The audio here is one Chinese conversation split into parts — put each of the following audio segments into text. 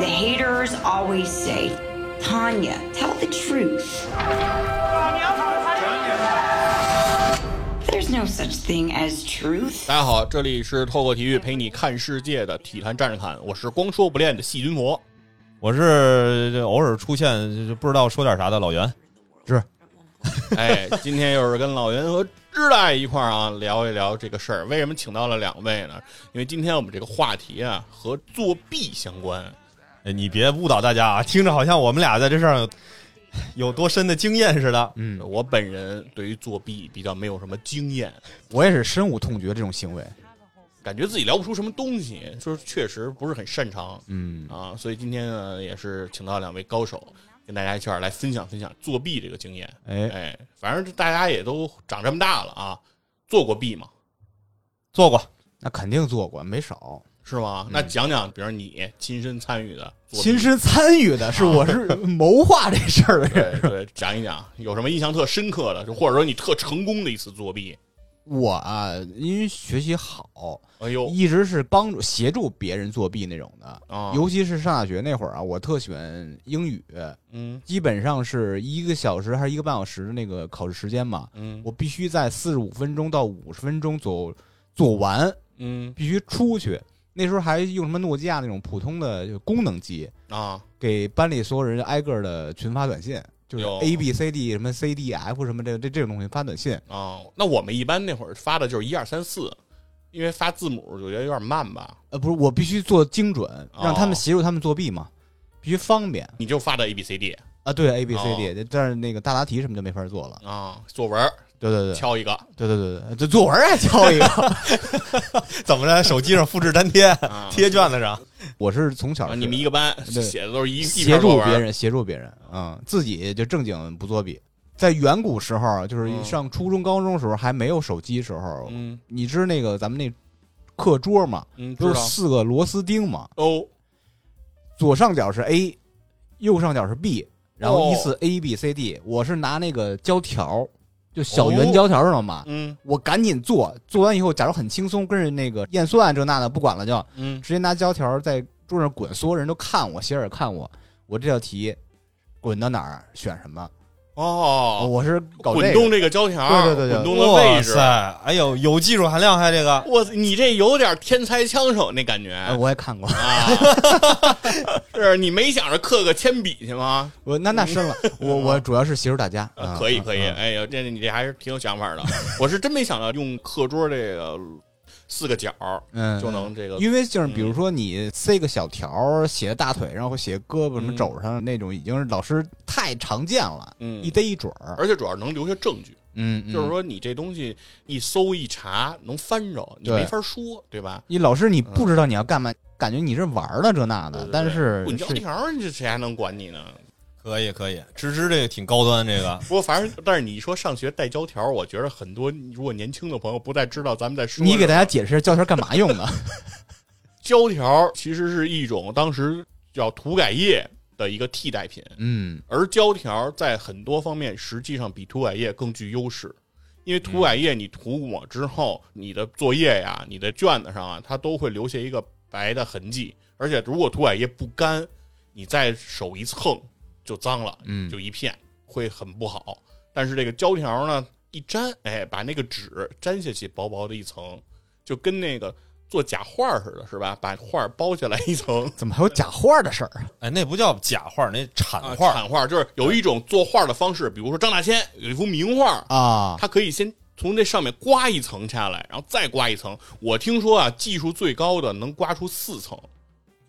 The haters always say, Tanya, tell the truth. There's no such thing as truth. 大家好，这里是透过体育陪你看世界的体坛战士看，我是光说不练的细菌魔。我是偶尔出现就不知道说点啥的老袁，是哎，今天又是跟老袁和知大一块儿啊聊一聊这个事儿。为什么请到了两位呢？因为今天我们这个话题啊和作弊相关。哎，你别误导大家啊，听着好像我们俩在这上有有多深的经验似的。嗯，我本人对于作弊比较没有什么经验，我也是深恶痛绝这种行为。感觉自己聊不出什么东西，就是确实不是很擅长。嗯啊，所以今天呢也是请到两位高手，跟大家一块儿来分享分享作弊这个经验。哎，哎，反正大家也都长这么大了啊，做过弊吗？做过，那肯定做过，没少。是吗？那讲讲，比如你亲身参与的，亲身参与的是我是谋划这事儿的人。对，讲一讲有什么印象特深刻的，就或者说你特成功的一次作弊。我啊，因为学习好，哎呦一直是帮助协助别人作弊那种的。啊，尤其是上大学那会儿啊，我特喜欢英语，嗯基本上是一个小时还是一个半小时的那个考试时间嘛，嗯我必须在四十五分钟到五十分钟左右做完，嗯必须出去。那时候还用什么诺基亚那种普通的就功能机，啊给班里所有人挨个的群发短信，就是有 A B C D 什么 C D F 什么这这这种东西发短信。啊，那我们一般那会儿发的就是一二三四，因为发字母我觉得有点慢吧，呃，不是，我必须做精准，哦让他们协助他们作弊嘛，必须方便你就发的 A B C D 啊。对 A B C 哦 D，但是那个大答题什么就没法做了。啊，作文儿对对对，敲一个。对对对对，这作文还敲一个。怎么着？手机上复制粘贴，啊，贴卷子上。我是从小啊你们一个班写的都是一一协助别人，协助别人，嗯，自己就正经不作弊。在远古时候，就是嗯。上初中、高中时候还没有手机时候，嗯。你知那个咱们那课桌嘛，嗯，不是四个螺丝钉嘛，哦。左上角是 A，右上角是 B，然后哦。依次 A B C D。我是拿那个胶条，就小圆胶条知道吗？嗯我赶紧做，做完以后假如很轻松，跟着那个验算这那的不管了就，嗯直接拿胶条在桌上滚，所有人都看我，斜眼看我，我这道题滚到哪儿选什么。哦，我是搞这个滚动这个胶条，对对对对滚动的位置。塞，哎呦，有技术含量还这个。我你这有点天才枪手那感觉哎我也看过，啊！是你没想着刻个铅笔去吗？我那那深了，我我主要是协助大家，可以可以，啊哎呦，这你这还是挺有想法的。我是真没想到用课桌这个四个角嗯，就能这个因为就是比如说你塞个小条儿写大腿上或写胳膊什么嗯肘上那种，已经是老师太常见了，嗯一逮一准儿。而且主要能留下证据，嗯，嗯就是说你这东西一搜一查能翻着，你没法说，对吧？你老师你不知道你要干嘛，感觉你是玩儿的这那的，但是滚胶条，你这谁还能管你呢？可以可以，芝芝这个挺高端，这个。不过反正，但是你一说上学带胶条，我觉得很多如果年轻的朋友不太知道咱们在说你给大家解释胶条干嘛用的？胶条其实是一种当时叫涂改液的一个替代品，嗯。而胶条在很多方面实际上比涂改液更具优势，因为涂改液你涂抹之后，你的作业呀、你的卷子上啊，它都会留下一个白的痕迹，而且如果涂改液不干，你再手一蹭就脏了，嗯就一片，会很不好。但是这个胶条呢，一粘，哎，把那个纸粘下去，薄薄的一层，就跟那个做假画似的，是吧？把画包下来一层。怎么还有假画的事儿啊？哎，那不叫假画，那产啊，画。产画就是有一种做画的方式，比如说张大千有一幅名画，啊，他可以先从这上面刮一层下来，然后再刮一层。我听说啊，技术最高的能刮出四层，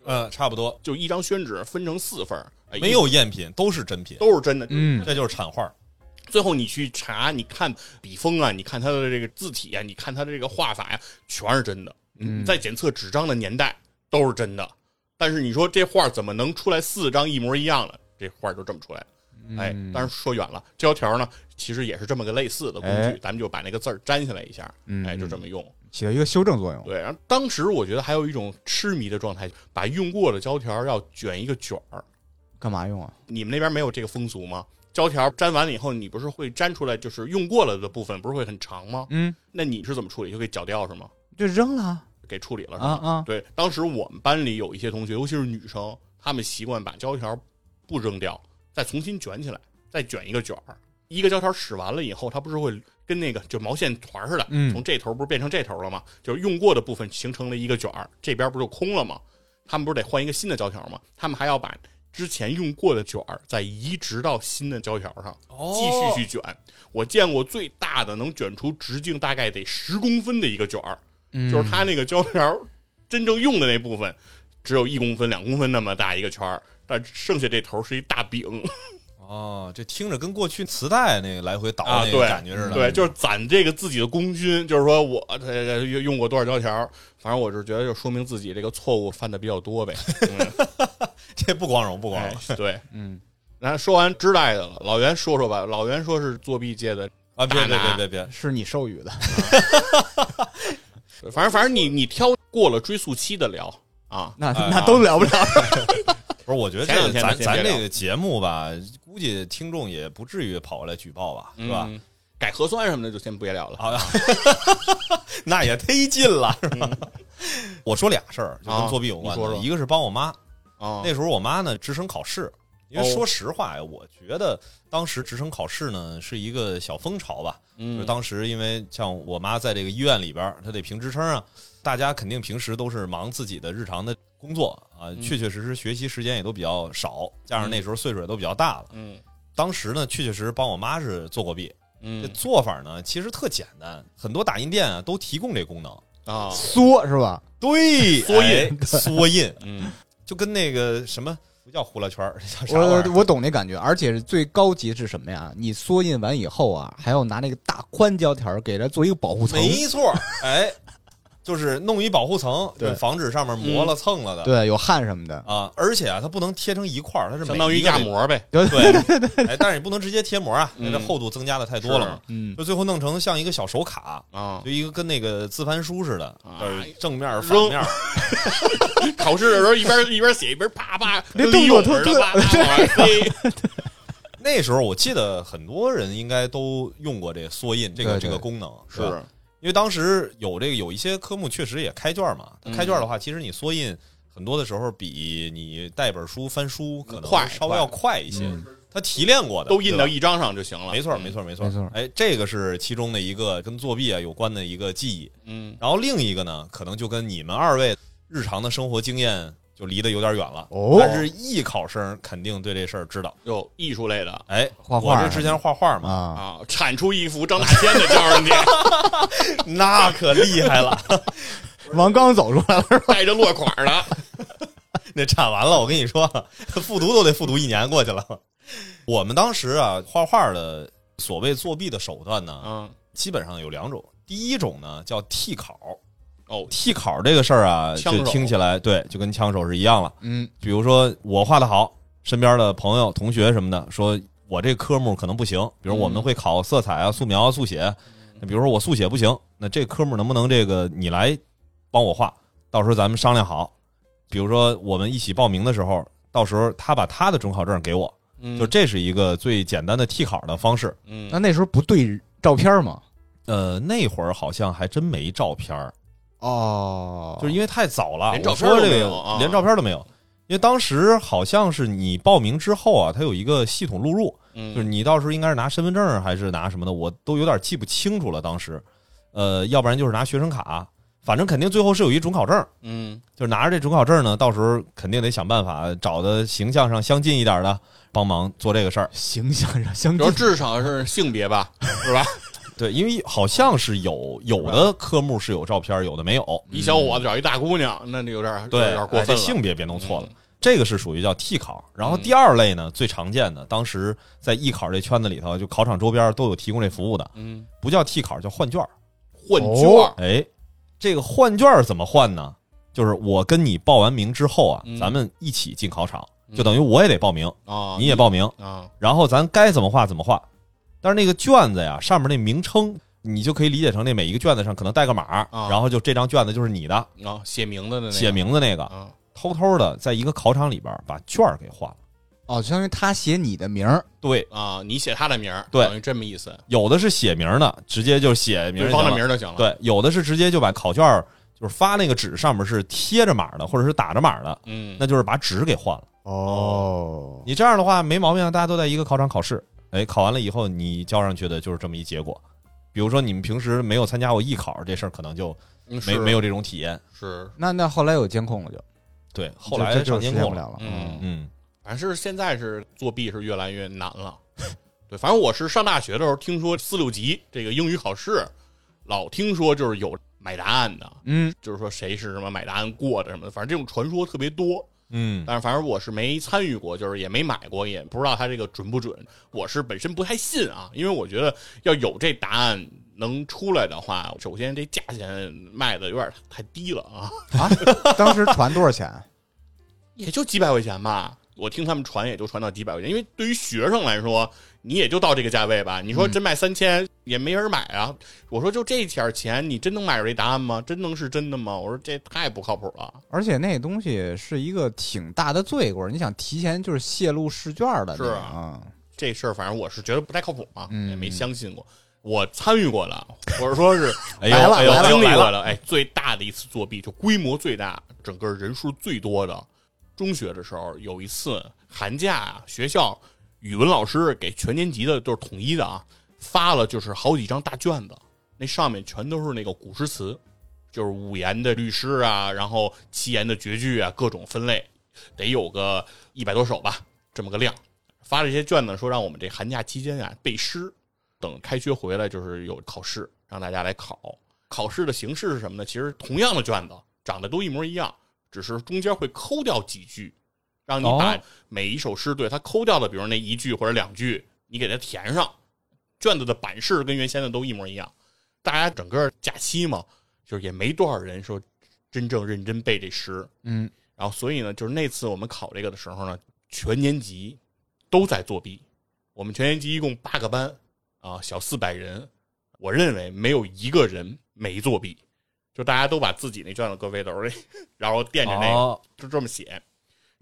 呃，差不多，就一张宣纸分成四份儿，哎没有赝品，都是真品，都是真的。嗯这就是产画。最后你去查，你看笔锋啊，你看它的这个字体啊，你看它的这个画法呀、全是真的。嗯在检测纸张的年代都是真的，但是你说这画怎么能出来四张一模一样的？这画就这么出来的。哎，嗯当然说远了，胶条呢，其实也是这么个类似的工具，哎咱们就把那个字儿粘下来一下，嗯哎，就这么用。起到一个修正作用。对，然后当时我觉得还有一种痴迷的状态，把用过的胶条要卷一个卷儿。干嘛用啊？你们那边没有这个风俗吗？胶条粘完了以后，你不是会粘出来，就是用过了的部分，不是会很长吗？嗯，那你是怎么处理？就给绞掉是吗？就扔了给处理了是吗？啊啊！对，当时我们班里有一些同学，尤其是女生，她们习惯把胶条不扔掉，再重新卷起来，再卷一个卷儿。一个胶条使完了以后，它不是会跟那个就毛线团似的，嗯从这头不是变成这头了吗？就是用过的部分形成了一个卷儿，这边不就空了吗？他们不是得换一个新的胶条吗？他们还要把之前用过的卷儿再移植到新的胶条上，哦继续去卷。我见过最大的能卷出直径大概得十公分的一个卷儿，嗯就是它那个胶条真正用的那部分只有一公分、两公分那么大一个圈儿，但剩下这头是一大饼 哦，这听着跟过去磁带那个来回倒啊，那个对，感觉似的。对，就是攒这个自己的功勋，就是说我呃用用过多少胶条，反正我是觉得就说明自己这个错误犯的比较多呗。嗯 这不光荣，不光哎荣，对，嗯，然后说完知代的了，老袁说说吧。老袁说是作弊界的，啊！别别别别别，是你授予的，反正反正你你挑过了追溯期的聊啊，那哎那都聊不了。不是，我觉得这两天这咱咱这个节目吧，估计听众也不至于跑过来举报吧，是吧？嗯改核酸什么的就先别聊了。好，那也忒近了，是吧？我说俩事儿，就跟作弊有关的，啊说说一个是帮我妈，啊，那时候我妈呢职升考试，因为哦。说实话呀，我觉得当时职升考试呢是一个小风潮吧，就嗯当时因为像我妈在这个医院里边，她得评职称啊，大家肯定平时都是忙自己的日常的工作啊，嗯。确确实实学习时间也都比较少，加上那时候岁数也都比较大了。嗯。当时呢，确确实实帮我妈是做过弊，这嗯做法呢其实特简单，很多打印店啊都提供这功能。啊。缩是吧？对，缩印。哎缩印。嗯就跟那个什么不叫呼啦圈儿，叫啥玩意儿？我我懂那感觉，而且是最高级是什么呀？你缩印完以后啊，还要拿那个大宽胶条给它做一个保护层。没错，哎，就是弄一保护层，对。就防止上面磨了蹭了的。对，有汗什么的。啊，而且啊，它不能贴成一块儿，它是相当于压膜呗。对，哎，但是也不能直接贴膜啊，那厚度增加的太多了嘛。嗯，就最后弄成像一个小手卡，啊。就，一个跟那个自翻书似的，啊。正面反扔。面，考试的时候一边一边写一边啪啪，那动作特似的啪啪往上飞。那时候我记得很多人应该都用过这缩印这个对对。这个功能，吧？是，因为当时有这个有一些科目确实也开卷嘛，开卷的话，其实你缩印很多的时候比你带本书翻书可能快稍微要快一些嗯，它提炼过的都印到一张上就行了。没错，嗯没错，没错，没错哎，这个是其中的一个跟作弊啊有关的一个记忆。嗯，然后另一个呢，可能就跟你们二位日常的生活经验就离得有点远了。哦但是艺考生肯定对这事儿知道。有艺术类的哎，画画我这之前画画嘛，啊，啊，产出一幅张大千的交上去，那可厉害了。王刚走出来了，带着落款的。那产完了，我跟你说，复读都得复读一年过去了。我们当时啊，画画的所谓作弊的手段呢，嗯，基本上有两种。第一种呢叫替考，哦，替考这个事儿啊，就听起来对，就跟枪手是一样了。嗯，比如说我画的好，身边的朋友、同学什么的说我这科目可能不行，比如我们会考色彩啊、素描啊、速写，那比如说我速写不行，那这科目能不能这个你来帮我画？到时候咱们商量好。比如说我们一起报名的时候，到时候他把他的准考证给我，嗯就这是一个最简单的替考的方式。嗯那那时候不对照片吗？呃，那会儿好像还真没照片儿哦，就是因为太早了，连照片都我说这个没有啊连照片都没有。因为当时好像是你报名之后啊，它有一个系统录入，嗯就是你到时候应该是拿身份证还是拿什么的，我都有点记不清楚了。当时，呃，要不然就是拿学生卡，反正肯定最后是有一准考证，嗯就是拿着这准考证呢，到时候肯定得想办法找的形象上相近一点的，帮忙做这个事儿。形象上相近，至少是性别吧，是吧？对，因为好像是有有的科目是有照片，有的没有。一小伙子找一大姑娘，那就有点有对，点过分了。哎这性别别弄错了。嗯这个是属于叫替考，然后第二类呢，最常见的，当时在艺考这圈子里头，就考场周边都有提供这服务的，嗯，不叫替考，叫换卷儿。换卷哎，这个换卷儿怎么换呢？就是我跟你报完名之后啊，嗯咱们一起进考场，就等于我也得报名，啊，你也报名，啊，然后咱该怎么画怎么画。但是那个卷子呀，上面那名称，你就可以理解成那每一个卷子上可能带个码，啊然后就这张卷子就是你的，啊，写名字的那个写名字那个，啊，偷偷的在一个考场里边把卷儿给换了。哦，相当于他写你的名儿，对，啊，你写他的名儿，对等于这么意思，有的是写名的，直接就写名对方的名儿就行了。，对，有的是直接就把考卷儿就是发那个纸上面是贴着码的，或者是打着码的，嗯，那就是把纸给换了。哦，你这样的话没毛病啊，大家都在一个考场考试，哎，考完了以后你交上去的就是这么一结果。比如说你们平时没有参加过艺考，这事儿可能就没没有这种体验。是，那那后来有监控了就，对，后来上监控了。嗯嗯，反正是现在是作弊是越来越难了。对，反正我是上大学的时候听说四六级这个英语考试，老听说就是有买答案的，嗯，就是说谁是什么买答案过的什么的，反正这种传说特别多。嗯，但是反正我是没参与过，就是也没买过，也不知道它这个准不准。我是本身不太信啊，因为我觉得要有这答案能出来的话，首先这价钱卖的有点太低了啊，啊，当时传多少钱？也就几百块钱吧。我听他们传也就传到几百块钱，因为对于学生来说，你也就到这个价位吧。你说真卖三千，也没人买啊。我说就这点儿钱，你真能买着这答案吗？真能是真的吗？我说这太不靠谱了。而且那东西是一个挺大的罪过，你想提前就是泄露试卷的，是啊啊，这事儿反正我是觉得不太靠谱嘛，嗯也没相信过。我参与过的，或者说是哎 了哎呦，我来了来了，经历过的，哎，最大的一次作弊，就规模最大、整个人数最多的。中学的时候有一次寒假啊，学校语文老师给全年级的都是统一的啊，发了就是好几张大卷子，那上面全都是那个古诗词，就是五言的律诗啊，然后七言的绝句啊，各种分类，得有个一百多首吧，这么个量。发这些卷子说让我们这寒假期间啊背诗，等开学回来就是有考试，让大家来考。考试的形式是什么呢？其实同样的卷子长得都一模一样，只是中间会抠掉几句，让你把哦每一首诗对它抠掉的，比如那一句或者两句，你给它填上。卷子的版式跟原先的都一模一样。大家整个假期嘛，就是也没多少人说真正认真背这诗。嗯，然后所以呢，就是那次我们考这个的时候呢，全年级都在作弊。我们全年级一共八个班啊，小四百人，我认为没有一个人没作弊，就大家都把自己那卷子搁背兜里，然后垫着那个，哦就这么写，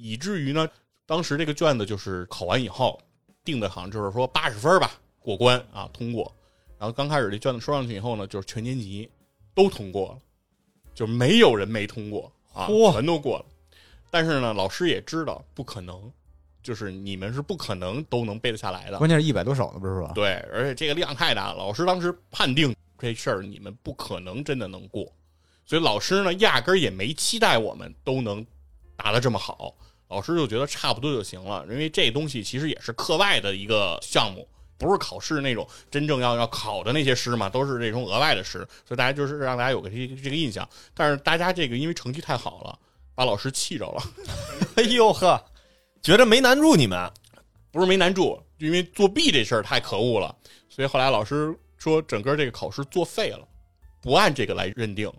以至于呢，当时这个卷子就是考完以后定的，好像就是说八十分吧，过关啊，通过。然后刚开始这卷子收上去以后呢，就是全年级都通过了，就没有人没通过啊，全都过了。但是呢，老师也知道不可能，就是你们是不可能都能背得下来的。关键是一百多首呢，不是吧？对，而且这个量太大了，老师当时判定这事儿你们不可能真的能过，所以老师呢压根儿也没期待我们都能答得这么好，老师就觉得差不多就行了，因为这东西其实也是课外的一个项目。不是考试那种真正要要考的那些诗嘛，都是这种额外的诗，所以大家就是让大家有个这这个印象。但是大家这个因为成绩太好了，把老师气着了，哎呦呵，觉得没难住你们，不是没难住，因为作弊这事儿太可恶了，所以后来老师说整个这个考试作废了，不按这个来认定，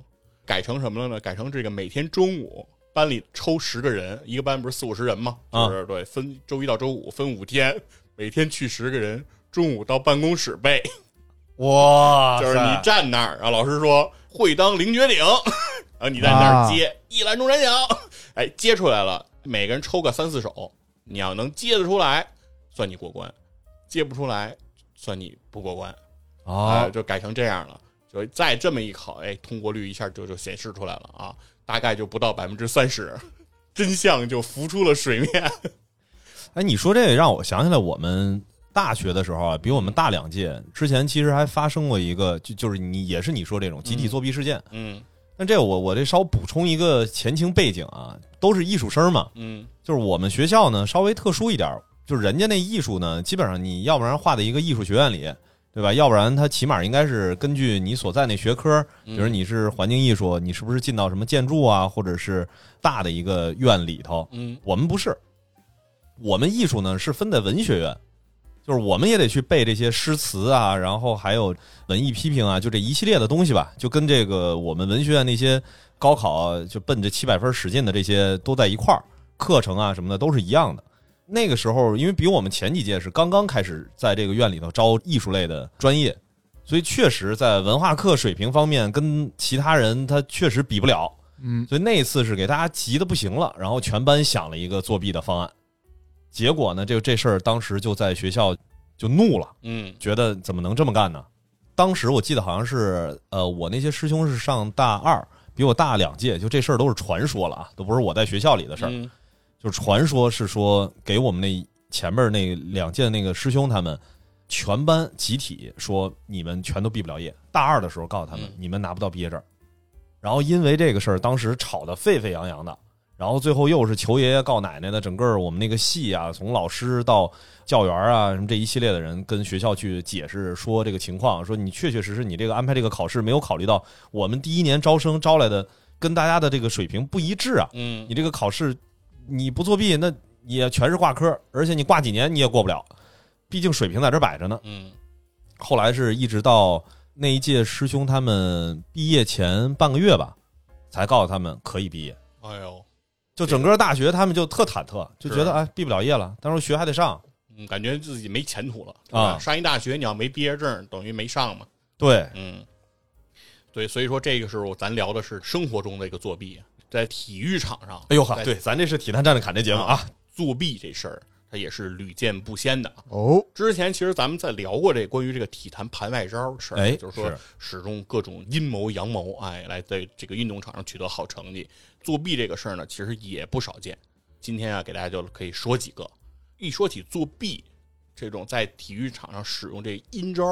改成什么了呢？改成这个每天中午班里抽十个人，一个班不是四五十人吗？啊。就是对，分周一到周五分五天，每天去十个人，中午到办公室背，哇 就是你站那儿，然后老师说会当凌绝顶，然后你在那儿接、一览众山小，哎，接出来了，每个人抽个三四首，你要能接得出来，算你过关；接不出来，算你不过关。啊、啊，就改成这样了。就再这么一考，哎，通过率一下就就显示出来了啊，大概就不到百分之三十，真相就浮出了水面。哎，你说这个让我想起来，我们大学的时候啊，比我们大两届，之前其实还发生过一个，就就是你也是你说这种集体作弊事件。嗯那这我我这稍补充一个前情背景啊，都是艺术生嘛，嗯就是我们学校呢稍微特殊一点，就是人家那艺术呢，基本上你要不然画在一个艺术学院里，对吧？要不然它起码应该是根据你所在那学科，比如你是环境艺术，你是不是进到什么建筑啊，或者是大的一个院里头？嗯我们不是，我们艺术呢是分在文学院，就是我们也得去背这些诗词啊，然后还有文艺批评啊，就这一系列的东西吧，就跟这个我们文学院那些高考就奔着七百分使劲的这些都在一块儿，课程啊什么的都是一样的。那个时候，因为比我们前几届是刚刚开始在这个院里头招艺术类的专业，所以确实在文化课水平方面跟其他人他确实比不了。嗯，所以那次是给大家急的不行了，然后全班想了一个作弊的方案，结果呢，这个这事儿当时就在学校就怒了，嗯觉得怎么能这么干呢？当时我记得好像是，呃，我那些师兄是上大二，比我大两届，就这事儿都是传说了啊，都不是我在学校里的事儿。嗯就传说是说给我们那前面那两届那个师兄他们全班集体说你们全都毕不了业。大二的时候告诉他们、嗯你们拿不到毕业证，然后因为这个事儿当时吵得沸沸扬扬的，然后最后又是求爷爷告奶奶的，整个我们那个系啊，从老师到教员啊，什么这一系列的人跟学校去解释说这个情况，说你确确实实你这个安排这个考试没有考虑到我们第一年招生招来的跟大家的这个水平不一致啊，嗯你这个考试你不作弊，那也全是挂科，而且你挂几年你也过不了，毕竟水平在这摆着呢。嗯后来是一直到那一届师兄他们毕业前半个月吧，才告诉他们可以毕业。哎呦，就整个大学他们就特忐忑，就觉得哎毕不了业了，但是学还得上。嗯，感觉自己没前途了啊上一大学你要没毕业证，等于没上嘛。对，嗯，对，所以说这个时候咱聊的是生活中的一个作弊，在体育场上，哎呦呵，对，咱这是体坛站着侃这节目啊，作弊这事儿，它也是屡见不鲜的。哦，之前其实咱们在聊过这关于这个体坛盘外招的事儿，哎就是说是使用各种阴谋阳谋，哎，来在这个运动场上取得好成绩。作弊这个事儿呢，其实也不少见。今天啊，给大家就可以说几个。一说起作弊这种在体育场上使用这阴招，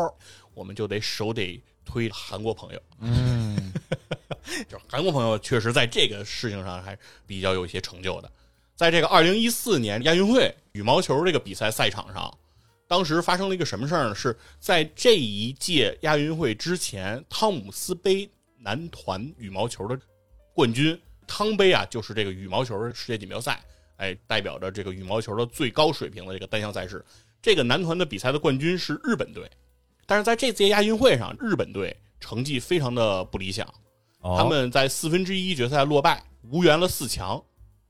我们就得手得推韩国朋友。嗯，就是韩国朋友确实在这个事情上还比较有一些成就的。在这个二零一四年亚运会羽毛球这个比赛赛场上，当时发生了一个什么事儿呢？是在这一届亚运会之前，汤姆斯杯男团羽毛球的冠军汤杯啊，就是这个羽毛球世界锦标赛，哎，代表着这个羽毛球的最高水平的这个单项赛事。这个男团的比赛的冠军是日本队，但是在这届亚运会上，日本队成绩非常的不理想。哦他们在四分之一决赛落败，无缘了四强，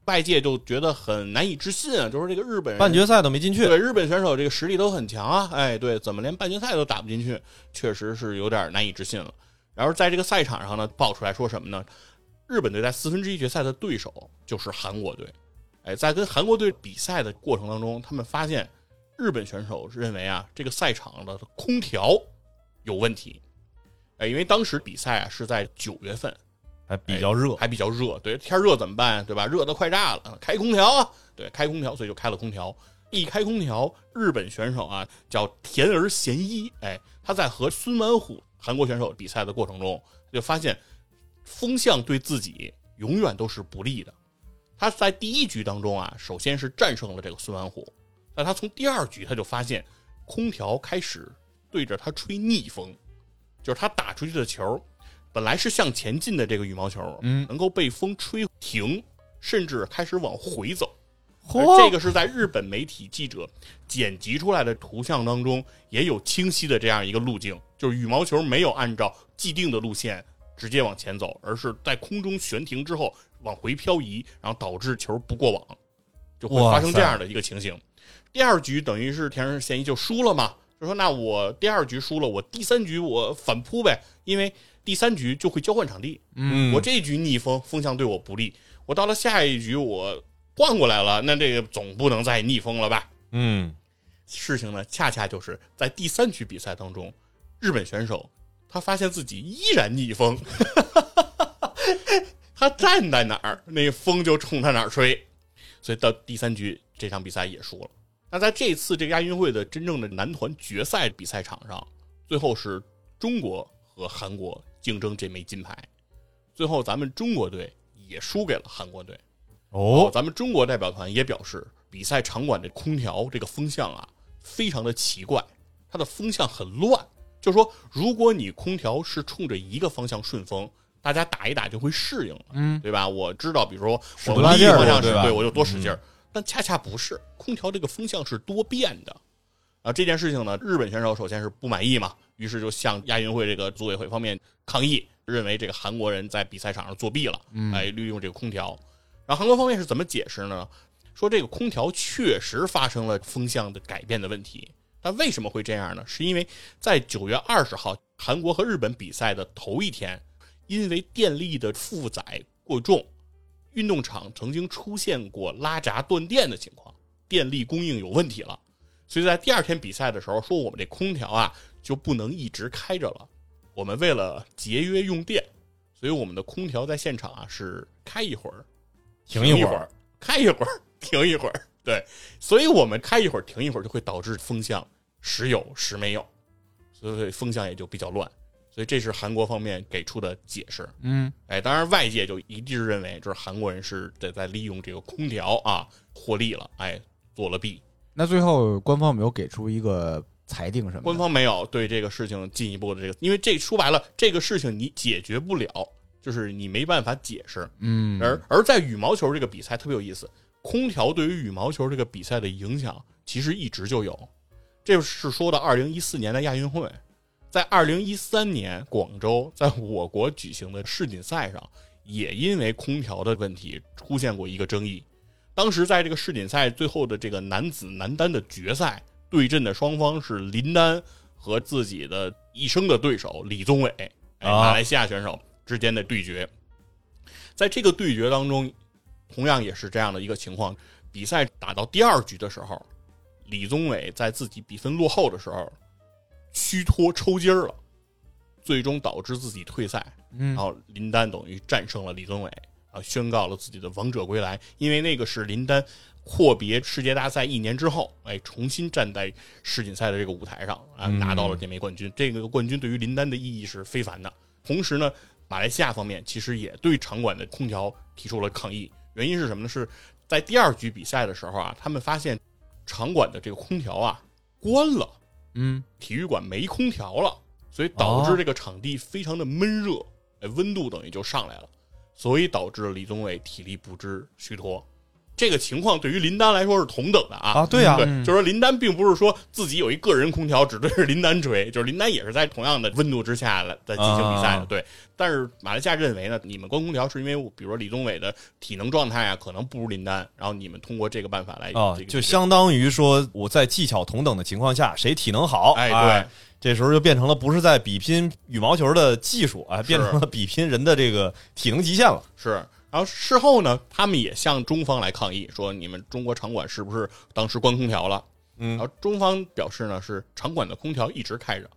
外界就觉得很难以置信啊，就是这个日本半决赛都没进去。对日本选手这个实力都很强啊，哎，对，怎么连半决赛都打不进去，确实是有点难以置信了。然后在这个赛场上呢，爆出来说什么呢？日本队在四分之一决赛的对手就是韩国队，哎，在跟韩国队比赛的过程当中，他们发现日本选手认为啊，这个赛场的空调有问题，哎，因为当时比赛啊是在九月份，还比较热，还比较热，对，天热怎么办？对吧？热的快炸了，开空调啊，对，开空调，所以就开了空调。一开空调，日本选手啊叫田儿贤一，哎，他在和孙完虎韩国选手比赛的过程中，就发现风向对自己永远都是不利的。他在第一局当中啊，首先是战胜了这个孙完虎，但他从第二局他就发现空调开始对着他吹逆风，就是他打出去的球本来是向前进的这个羽毛球，嗯能够被风吹停，甚至开始往回走。这个是在日本媒体记者剪辑出来的图像当中也有清晰的这样一个路径，就是羽毛球没有按照既定的路线直接往前走，而是在空中悬停之后往回漂移，然后导致球不过网，就会发生这样的一个情形。第二局等于是田中贤一就输了嘛，就说那我第二局输了，我第三局我反扑呗，因为第三局就会交换场地，嗯我这一局逆风，风向对我不利，我到了下一局我换过来了，那这个总不能再逆风了吧？嗯，事情呢，恰恰就是在第三局比赛当中，日本选手他发现自己依然逆风，他站在哪儿，那个风就冲他哪儿吹，所以到第三局这场比赛也输了。那在这次这个亚运会的真正的男团决赛比赛场上，最后是中国和韩国竞争这枚金牌，最后咱们中国队也输给了韩国队。哦，咱们中国代表团也表示，比赛场馆的空调这个风向啊，非常的奇怪，它的风向很乱。就说如果你空调是冲着一个方向顺风，大家打一打就会适应了，嗯，对吧？我知道，比如说我多拉劲儿逆方向是对我就多使劲儿，但恰恰不是，空调这个风向是多变的。啊，这件事情呢，日本选手首先是不满意嘛，于是就向亚运会这个组委会方面抗议，认为这个韩国人在比赛场上作弊了，哎，利用这个空调。然后韩国方面是怎么解释呢？说这个空调确实发生了风向的改变的问题，但为什么会这样呢？是因为在九月二十号韩国和日本比赛的头一天，因为电力的负载过重，运动场曾经出现过拉闸断电的情况，电力供应有问题了。所以在第二天比赛的时候，说我们这空调啊就不能一直开着了。我们为了节约用电，所以我们的空调在现场啊是开一会儿，停一会儿开一会儿，停一会儿，对，所以我们开一会儿停一会儿，就会导致风向时有时没有，所以风向也就比较乱。所以这是韩国方面给出的解释。嗯，哎，当然外界就一致认为，就是韩国人是在在利用这个空调啊获利了，哎，做了弊。那最后官方没有给出一个裁定什么？官方没有对这个事情进一步的这个，因为这说白了，这个事情你解决不了，就是你没办法解释。嗯，而而在羽毛球这个比赛特别有意思，空调对于羽毛球这个比赛的影响其实一直就有。这是说到二零一四年的亚运会，在二零一三年广州在我国举行的世锦赛上，也因为空调的问题出现过一个争议。当时在这个世锦赛最后的这个男子男单的决赛对阵的双方是林丹和自己的一生的对手李宗伟，哎，啊马来西亚选手之间的对决。在这个对决当中，同样也是这样的一个情况。比赛打到第二局的时候，李宗伟在自己比分落后的时候虚脱抽筋儿了，最终导致自己退赛。嗯然后林丹等于战胜了李宗伟，啊，宣告了自己的王者归来。因为那个是林丹阔别世界大赛一年之后，哎，重新站在世锦赛的这个舞台上啊，嗯拿到了这枚冠军。这个冠军对于林丹的意义是非凡的。同时呢，马来西亚方面其实也对场馆的空调提出了抗议，原因是什么呢？是在第二局比赛的时候啊，他们发现场馆的这个空调啊关了。嗯体育馆没空调了，所以导致这个场地非常的闷热，哎，温度等于就上来了，所以导致李宗伟体力不支虚脱。这个情况对于林丹来说是同等的啊啊，对呀、对，嗯就是说林丹并不是说自己有一个人空调只对着林丹吹，就是林丹也是在同样的温度之下来在进行比赛的，啊对。但是马来西亚认为呢，你们关空调是因为比如说李宗伟的体能状态啊可能不如林丹，然后你们通过这个办法来啊这，个就相当于说我在技巧同等的情况下，谁体能好，哎对。这时候就变成了不是在比拼羽毛球的技术啊，变成了比拼人的这个体能极限了。是，然后事后呢，他们也向中方来抗议，说你们中国场馆是不是当时关空调了？嗯然后中方表示呢，是场馆的空调一直开着，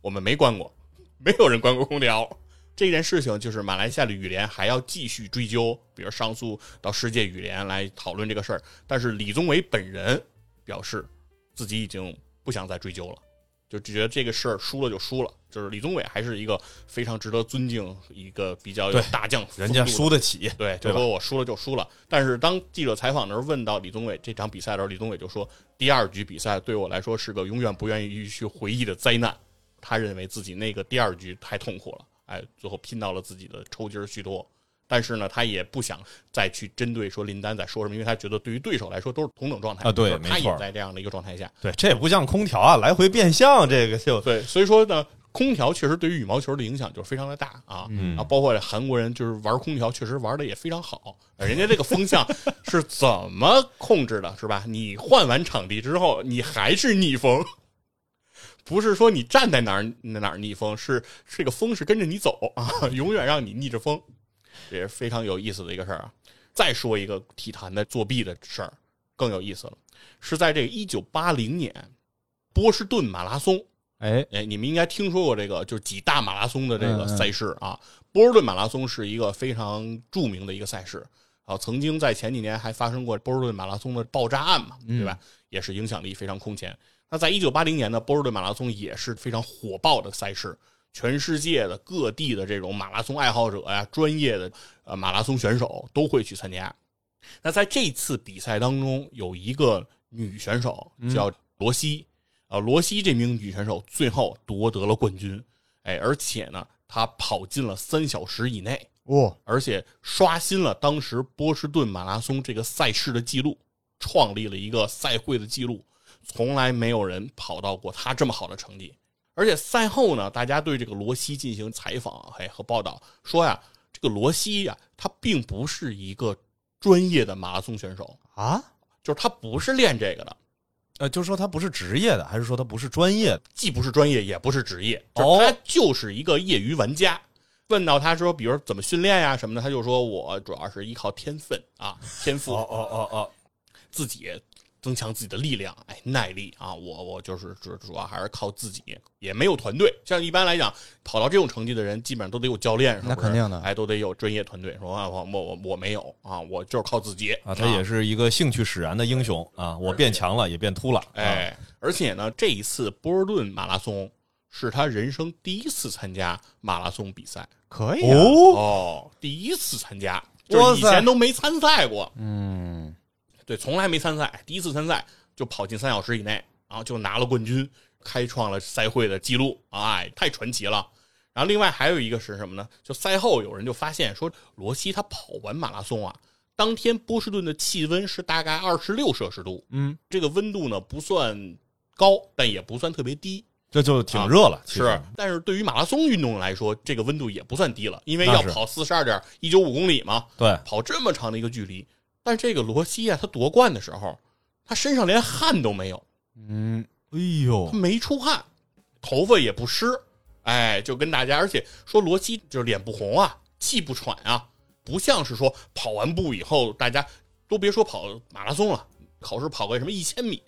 我们没关过，没有人关过空调。这件事情就是马来西亚的羽联还要继续追究，比如上诉到世界羽联来讨论这个事儿。但是李宗伟本人表示自己已经不想再追究了，就觉得这个事儿输了就输了。就是李宗伟还是一个非常值得尊敬、一个比较有大将人家输得起，对，就说我输了就输了。但是当记者采访的时候问到李宗伟这场比赛的时候，李宗伟就说，第二局比赛对我来说是个永远不愿意去回忆的灾难。他认为自己那个第二局太痛苦了，哎，最后拼到了自己的抽筋儿虚脱。但是呢，他也不想再去针对说林丹在说什么，因为他觉得对于对手来说都是同等状态啊对就是他也在这样的一个状态下，对，这也不像空调啊，来回变向，这个就对，所以说呢，空调确实对于羽毛球的影响就是非常的大啊。嗯啊，包括韩国人就是玩空调，确实玩的也非常好。人家这个风向 是怎么控制的，是吧？你换完场地之后，你还是逆风，不是说你站在哪儿哪儿逆风，是这个风是跟着你走啊，永远让你逆着风，这也是非常有意思的一个事儿啊。再说一个体坛的作弊的事儿，更有意思了，是在这个一九八零年波士顿马拉松。哎，哎，你们应该听说过这个，就是几大马拉松的这个赛事啊。波士顿马拉松是一个非常著名的一个赛事啊，曾经在前几年还发生过波士顿马拉松的爆炸案嘛，对吧？也是影响力非常空前。那在一九八零年呢，波士顿马拉松也是非常火爆的赛事，全世界的各地的这种马拉松爱好者呀、专业的呃马拉松选手都会去参加。那在这次比赛当中，有一个女选手叫罗西，啊，罗西这名女选手最后夺得了冠军，哎，而且呢，她跑进了三小时以内，哦，而且刷新了当时波士顿马拉松这个赛事的记录，创立了一个赛会的记录，从来没有人跑到过她这么好的成绩。而且赛后呢，大家对这个罗西进行采访，哎和报道，说呀，这个罗西呀，他并不是一个专业的马拉松选手，啊，就是他不是练这个的，呃，就是说他不是职业的，还是说他不是专业的？既不是专业，也不是职业，哦就是他就是一个业余玩家。问到他说，比如怎么训练呀什么的，他就说我主要是依靠天分啊，天赋，哦哦哦，自己增强自己的力量，哎，耐力啊，我我就是主主要还是靠自己，也没有团队。像一般来讲，跑到这种成绩的人，基本上都得有教练，是不是那肯定的哎，都得有专业团队。说啊，我我我我没有啊，我就是靠自己啊，他也是一个兴趣使然的英雄啊！我变强了，也变秃了。啊，哎，而且呢，这一次波士顿马拉松是他人生第一次参加马拉松比赛可以啊，哦，哦，第一次参加，哇就是以前都没参赛过，嗯，对，从来没参赛，第一次参赛就跑进三小时以内，然后就拿了冠军，开创了赛会的记录，哎，太传奇了。然后另外还有一个是什么呢？就赛后有人就发现说，罗西他跑完马拉松啊，当天波士顿的气温是大概二十六摄氏度，嗯，这个温度呢不算高，但也不算特别低，这就挺热了。是。但是对于马拉松运动来说，这个温度也不算低了，因为要跑四十二点一九五公里嘛，对，跑这么长的一个距离。但这个罗西啊，他夺冠的时候，他身上连汗都没有，嗯，哎呦他，没出汗，头发也不湿，哎，就跟大家，而且说罗西就是脸不红啊，气不喘啊，不像是说跑完步以后，大家都别说跑马拉松了，考试跑个什么一千米，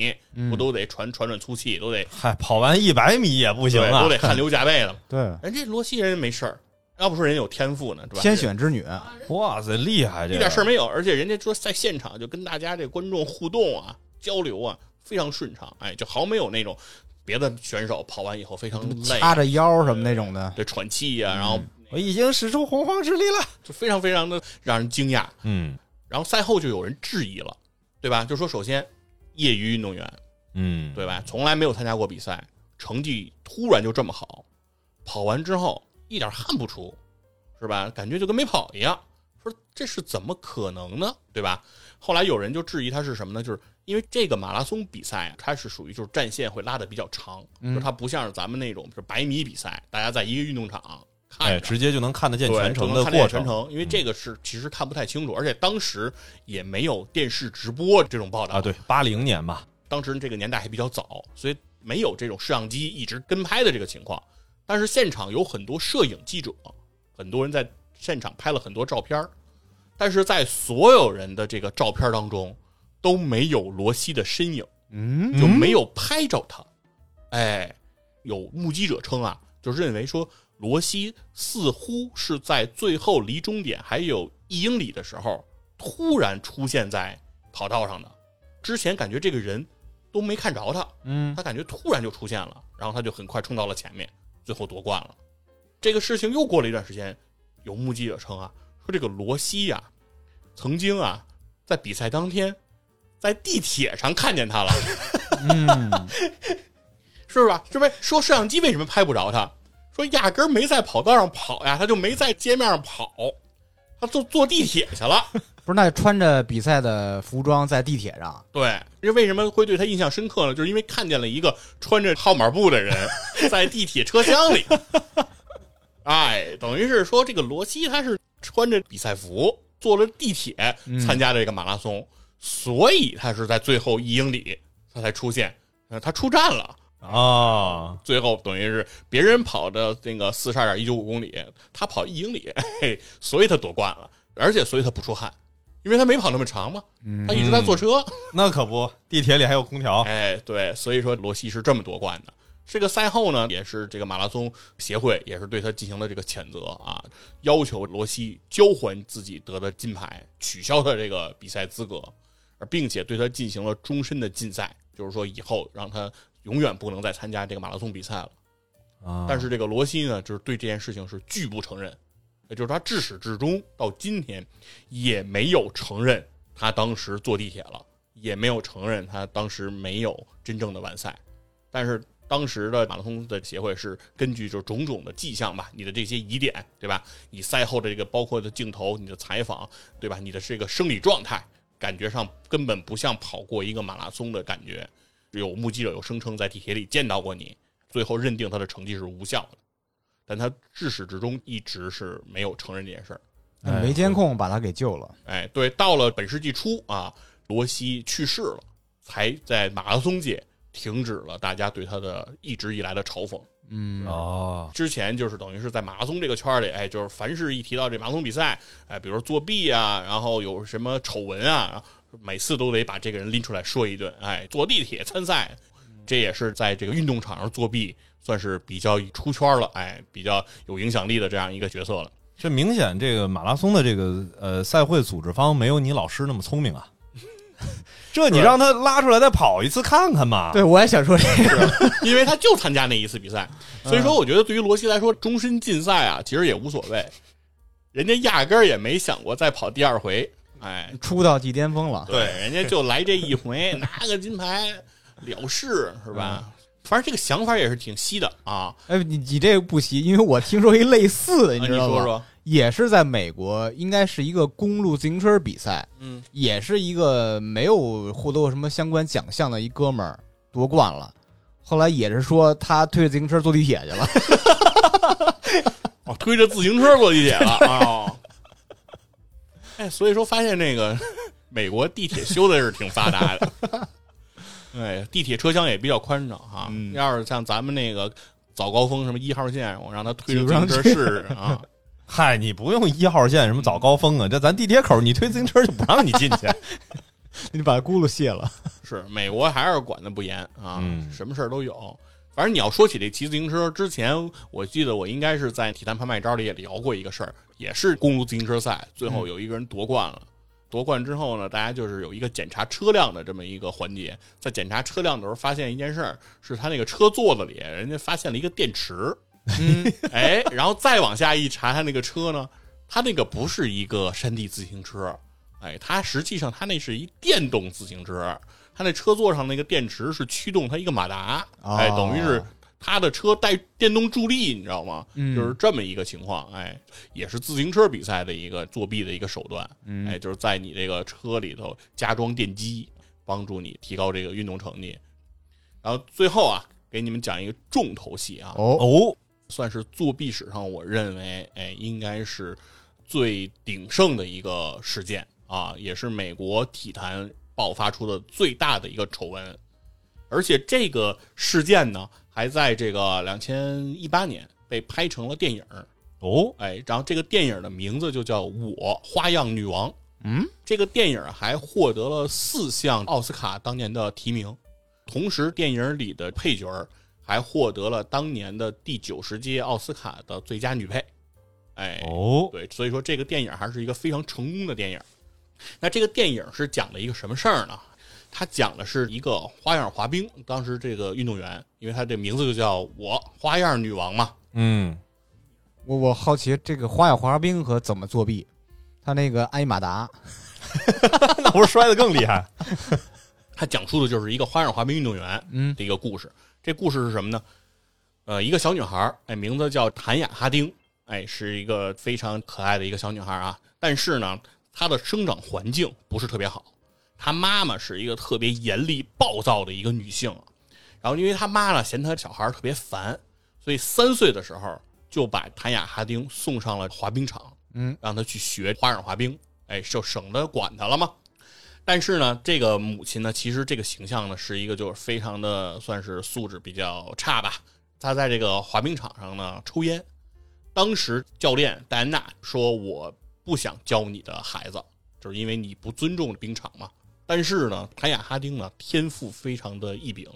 不都得喘喘喘粗气，都得嗨，跑完一百米也不行啊都！得汗流浃背的。对，人这罗西人没事儿，要不说人有天赋呢，是吧？天选之女，哇塞，厉害！这一点事儿没有，而且人家说在现场就跟大家这观众互动啊、交流啊，非常顺畅，哎，就毫没有那种别的选手跑完以后非常累，掐着腰什么那种的，对喘气呀、然后我已经使出洪荒之力了。就非常非常的让人惊讶。嗯然后赛后就有人质疑了，对吧？就说首先业余运动员，嗯，对吧？从来没有参加过比赛，成绩突然就这么好，跑完之后一点汗不出，是吧？感觉就跟没跑一样。说这是怎么可能呢？对吧？后来有人就质疑他是什么呢？就是因为这个马拉松比赛啊，它是属于就是战线会拉的比较长，嗯就是它不像是咱们那种就是百米比赛，大家在一个运动场看哎，直接就能看得见，全程看的过程，因为这个是其实看不太清楚，而且当时也没有电视直播这种报道啊，对，八零年吧，当时这个年代还比较早，所以没有这种摄像机一直跟拍的这个情况。但是现场有很多摄影记者，很多人在现场拍了很多照片儿但是在所有人的这个照片当中都没有罗西的身影，嗯，就没有拍着他。哎，有目击者称啊，就认为说罗西似乎是在最后离终点还有一英里的时候，突然出现在跑道上的。之前感觉这个人都没看着他，嗯，他感觉突然就出现了，然后他就很快冲到了前面，最后夺冠了。这个事情又过了一段时间，有目击者称啊，说这个罗西呀、曾经啊在比赛当天在地铁上看见他了。嗯，是吧？是不是说摄像机为什么拍不着他？说压根儿没在跑道上跑呀，他就没在街面上跑，他坐坐地铁去了。不是，那穿着比赛的服装在地铁上，对，这为什么会对他印象深刻呢？就是因为看见了一个穿着号码布的人 在地铁车厢里。哎，等于是说这个罗西他是穿着比赛服坐了地铁参加这个马拉松，所以他是在最后一英里他才出现，呃，他出站了。啊，最后等于是别人跑的那个四十二点一九五公里，他跑一英里，嘿，所以他夺冠了，而且所以他不出汗，因为他没跑那么长嘛，他一直在坐车，那可不，地铁里还有空调。哎，对，所以说罗西是这么夺冠的。这个赛后呢，也是这个马拉松协会也是对他进行了这个谴责啊，要求罗西交还自己得的金牌，取消他这个比赛资格，而并且对他进行了终身的禁赛，就是说以后让他永远不能再参加这个马拉松比赛了。啊，但是这个罗西呢，就是对这件事情是拒不承认，也就是他至始至终到今天也没有承认他当时坐地铁了，也没有承认他当时没有真正的完赛。但是当时的马拉松的协会是根据就种种的迹象吧，你的这些疑点，对吧？你赛后的这个包括的镜头、你的采访，对吧？你的这个生理状态，感觉上根本不像跑过一个马拉松的感觉。有目击者有声称在地铁里见到过你，最后认定他的成绩是无效的，但他至始至终一直是没有承认这件事儿。哎没监控把他给救了。哎，对，到了本世纪初啊，罗西去世了，才在马拉松界停止了大家对他的一直以来的嘲讽。嗯，哦，之前就是等于是在马拉松这个圈儿里，哎，就是凡是一提到这马拉松比赛，哎，比如说作弊啊，然后有什么丑闻啊，每次都得把这个人拎出来说一顿。哎，坐地铁参赛，这也是在这个运动场上作弊，算是比较出圈了，哎，比较有影响力的这样一个角色了。这明显这个马拉松的这个呃赛会组织方没有你老师那么聪明啊。这你让他拉出来再跑一次看看嘛？对，我也想说这个。因为他就参加那一次比赛，所以说我觉得对于罗西来说，终身禁赛啊，其实也无所谓。人家压根儿也没想过再跑第二回，哎，出道即巅峰了。对，人家就来这一回，拿个金牌了事，是吧？反正这个想法也是挺稀的啊。哎，你你这个不稀，因为我听说一类似的，你知道吗？说说，也是在美国，应该是一个公路自行车比赛，嗯，也是一个没有获得过什么相关奖项的一哥们儿夺冠了。后来也是说他推着自行车坐地铁去了，哦，推着自行车坐地铁了啊。哎，所以说发现这个 美国地铁修的是挺发达的，哎，地铁车厢也比较宽敞哈。嗯要是像咱们那个早高峰什么一号线，我让他推自行车试试啊。嗨，你不用一号线什么早高峰啊，这咱地铁口你推自行车就不让你进去。你把轱辘卸了。是美国还是管的不严啊，嗯什么事儿都有。反正你要说起这骑自行车，之前我记得我应该是在体坛拍卖招里也聊过一个事儿，也是公路自行车赛，最后有一个人夺冠了。夺冠之后呢，大家就是有一个检查车辆的这么一个环节，在检查车辆的时候发现一件事儿，是他那个车座子里人家发现了一个电池，嗯，哎，然后再往下一查，他那个车呢，他那个不是一个山地自行车，哎，它实际上它那是一电动自行车，它那车座上那个电池是驱动它一个马达，哦。哎，等于是它的车带电动助力，你知道吗？嗯。就是这么一个情况，哎，也是自行车比赛的一个作弊的一个手段，嗯。哎，就是在你这个车里头加装电机，帮助你提高这个运动成绩。然后最后啊，给你们讲一个重头戏啊，哦，哦，算是作弊史上，我认为，哎，应该是最鼎盛的一个事件啊，也是美国体坛爆发出的最大的一个丑闻。而且这个事件呢，还在这个两千一八年被拍成了电影儿，哦，哎，然后这个电影的名字就叫《我花样女王》。嗯，这个电影还获得了四项奥斯卡当年的提名，同时电影里的配角还获得了当年的第九十届奥斯卡的最佳女配。哎，哦，对，所以说这个电影还是一个非常成功的电影。那这个电影是讲的一个什么事儿呢？它讲的是一个花样滑冰，当时这个运动员，因为他这名字就叫我花样女王嘛，嗯，我我好奇这个花样滑冰和怎么作弊？他那个艾马达，那不是摔得更厉害？他讲述的就是一个花样滑冰运动员嗯的一个故事。这故事是什么呢？呃，一个小女孩儿，哎，名字叫谭雅哈丁，哎，是一个非常可爱的一个小女孩儿啊。但是呢，她的生长环境不是特别好，他妈妈是一个特别严厉暴躁的一个女性。然后，因为他妈呢嫌她小孩儿特别烦，所以三岁的时候就把谭雅哈丁送上了滑冰场，嗯，让他去学花样滑冰，哎，就省得管他了嘛。但是呢，这个母亲呢，其实这个形象呢，是一个就是非常的算是素质比较差吧。她在这个滑冰场上呢抽烟，当时教练戴安娜说：“我不想教你的孩子，就是因为你不尊重冰场嘛。”但是呢，谭雅哈丁呢天赋非常的异禀，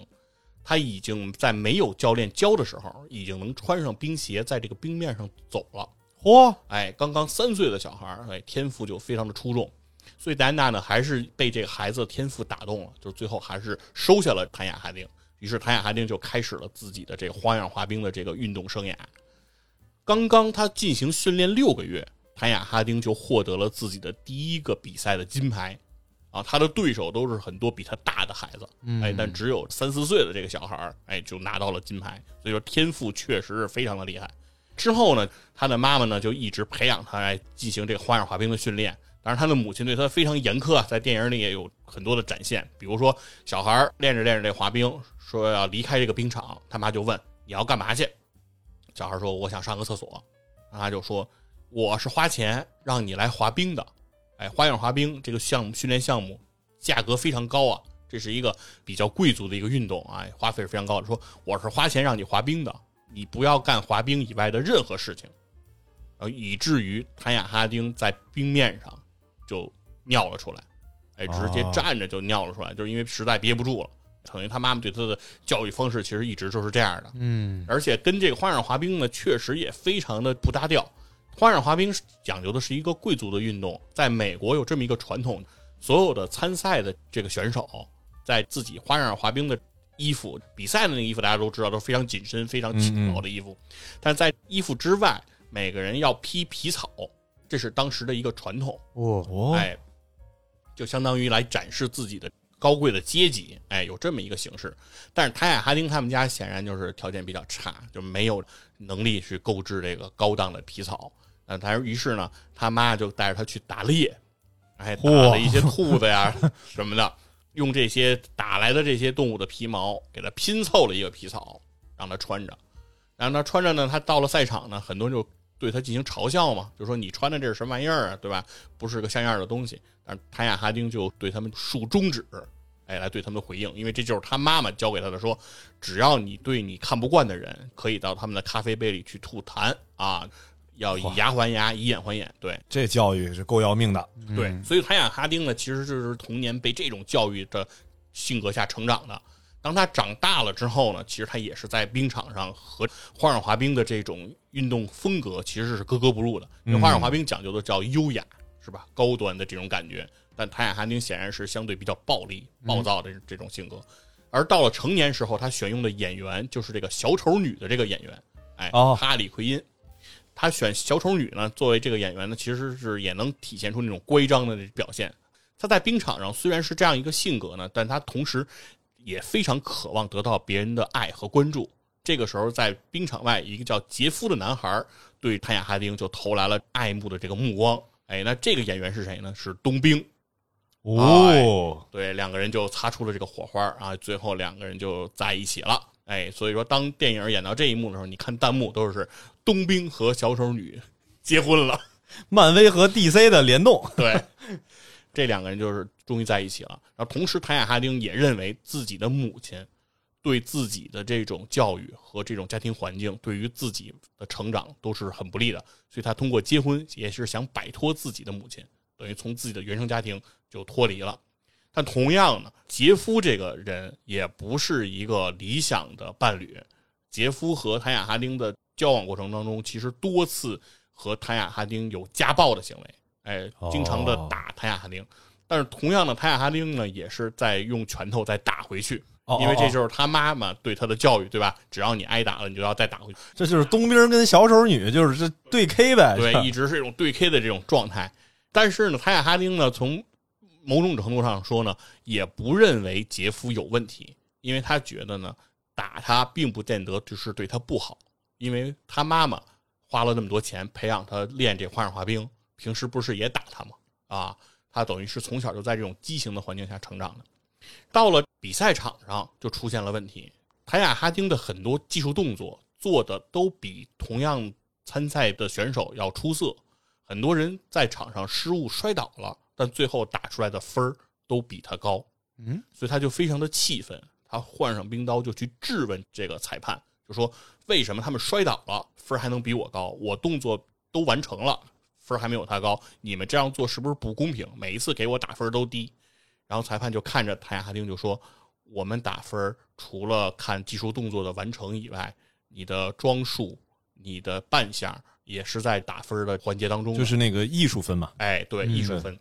他已经在没有教练教的时候，已经能穿上冰鞋在这个冰面上走了。嚯，哎，刚刚三岁的小孩儿，哎，天赋就非常的出众，所以戴安娜呢还是被这个孩子的天赋打动了，就是最后还是收下了谭雅哈丁。于是谭雅哈丁就开始了自己的这个花样滑冰的这个运动生涯。刚刚他进行训练六个月，谭雅哈丁就获得了自己的第一个比赛的金牌。啊，他的对手都是很多比他大的孩子，哎，但只有三四岁的这个小孩儿，哎，就拿到了金牌。所以说天赋确实是非常的厉害。之后呢，他的妈妈呢就一直培养他来进行这个花样滑冰的训练。当然，他的母亲对他非常严苛，啊，在电影里也有很多的展现。比如说，小孩儿练着练着这滑冰，说要离开这个冰场，他妈就问你要干嘛去？小孩说我想上个厕所，他就说我是花钱让你来滑冰的。哎，花样滑冰这个项目训练项目价格非常高啊，这是一个比较贵族的一个运动啊，花费是非常高的。说我是花钱让你滑冰的，你不要干滑冰以外的任何事情，呃，以至于谭雅哈丁在冰面上就尿了出来，哎，直接哦站着就尿了出来，就是因为实在憋不住了。等于他妈妈对他的教育方式其实一直就是这样的，嗯而且跟这个花样滑冰呢，确实也非常的不搭调。花样滑冰讲究的是一个贵族的运动，在美国有这么一个传统，所有的参赛的这个选手在自己花样滑冰的衣服，比赛的那个衣服大家都知道都是非常紧身、非常轻薄的衣服，但在衣服之外，每个人要披皮草，这是当时的一个传统。哦哦，哎，就相当于来展示自己的高贵的阶级，哎，有这么一个形式。但是泰雅哈丁他们家显然就是条件比较差，就没有能力去购置这个高档的皮草。那他于是呢，他妈就带着他去打猎，哎，打了一些兔子呀 什么的，用这些打来的这些动物的皮毛给他拼凑了一个皮草，让他穿着。然后他穿着呢，他到了赛场呢，很多人就对他进行嘲笑嘛，就说你穿的这是什么玩意儿啊，对吧？不是个像样的东西。但是谭雅哈丁就对他们竖中指，哎，来对他们的回应，因为这就是他妈妈教给他的，说只要你对你看不惯的人，可以到他们的咖啡杯里去吐痰啊，要以牙还牙，以眼还眼，对。这教育是够要命的。对，所以谭雅哈丁呢，其实就是童年被这种教育的性格下成长的。当他长大了之后呢，其实他也是在冰场上和花样滑冰的这种运动风格其实是格格不入的。因为花样滑冰讲究的叫优雅，是吧？高端的这种感觉。但塔雅哈丁显然是相对比较暴力、暴躁的这种性格。而到了成年时候，他选用的演员就是这个小丑女的这个演员，哎，哦哈里奎因。他选小丑女呢，作为这个演员呢，其实是也能体现出那种乖张的表现。他在冰场上虽然是这样一个性格呢，但他同时也非常渴望得到别人的爱和关注。这个时候，在冰场外，一个叫杰夫的男孩对泰雅哈丁就投来了爱慕的这个目光。哎，那这个演员是谁呢？是冬兵。哦，对，两个人就擦出了这个火花啊，最后两个人就在一起了。哎，所以说当电影演到这一幕的时候，你看弹幕都是冬兵和小丑女结婚了。漫威和 DC 的联动，对，这两个人就是终于在一起了。然后同时，谭雅哈丁也认为自己的母亲对自己的这种教育和这种家庭环境，对于自己的成长都是很不利的，所以他通过结婚也是想摆脱自己的母亲，等于从自己的原生家庭就脱离了。但同样呢，杰夫这个人也不是一个理想的伴侣。杰夫和谭雅哈丁的交往过程当中，其实多次和谭雅哈丁有家暴的行为，哎，经常的打谭雅哈丁。但是同样的，谭雅哈丁呢，也是在用拳头再打回去，哦因为这哦就是他妈妈对他的教育，对吧？只要你挨打了，你就要再打回去。这就是冬兵跟小丑女，就是这对 K 呗。对，一直是一种对 K 的这种状态。但是呢，谭雅哈丁呢，从某种程度上说呢，也不认为杰夫有问题，因为他觉得呢，打他并不见得就是对他不好，因为他妈妈花了那么多钱培养他练这花样滑冰，平时不是也打他吗？啊，他等于是从小就在这种畸形的环境下成长的。到了比赛场上就出现了问题，谭雅哈丁的很多技术动作做的都比同样参赛的选手要出色，很多人在场上失误摔倒了，但最后打出来的分儿都比他高，嗯，所以他就非常的气愤，他换上冰刀就去质问这个裁判，就说为什么他们摔倒了分儿还能比我高，我动作都完成了，分儿还没有他高，你们这样做是不是不公平？每一次给我打分都低。然后裁判就看着谭雅哈丁就说：“我们打分除了看技术动作的完成以外，你的装束、你的扮相也是在打分的环节当中。就是那个艺术分嘛。哎，对，嗯艺术分。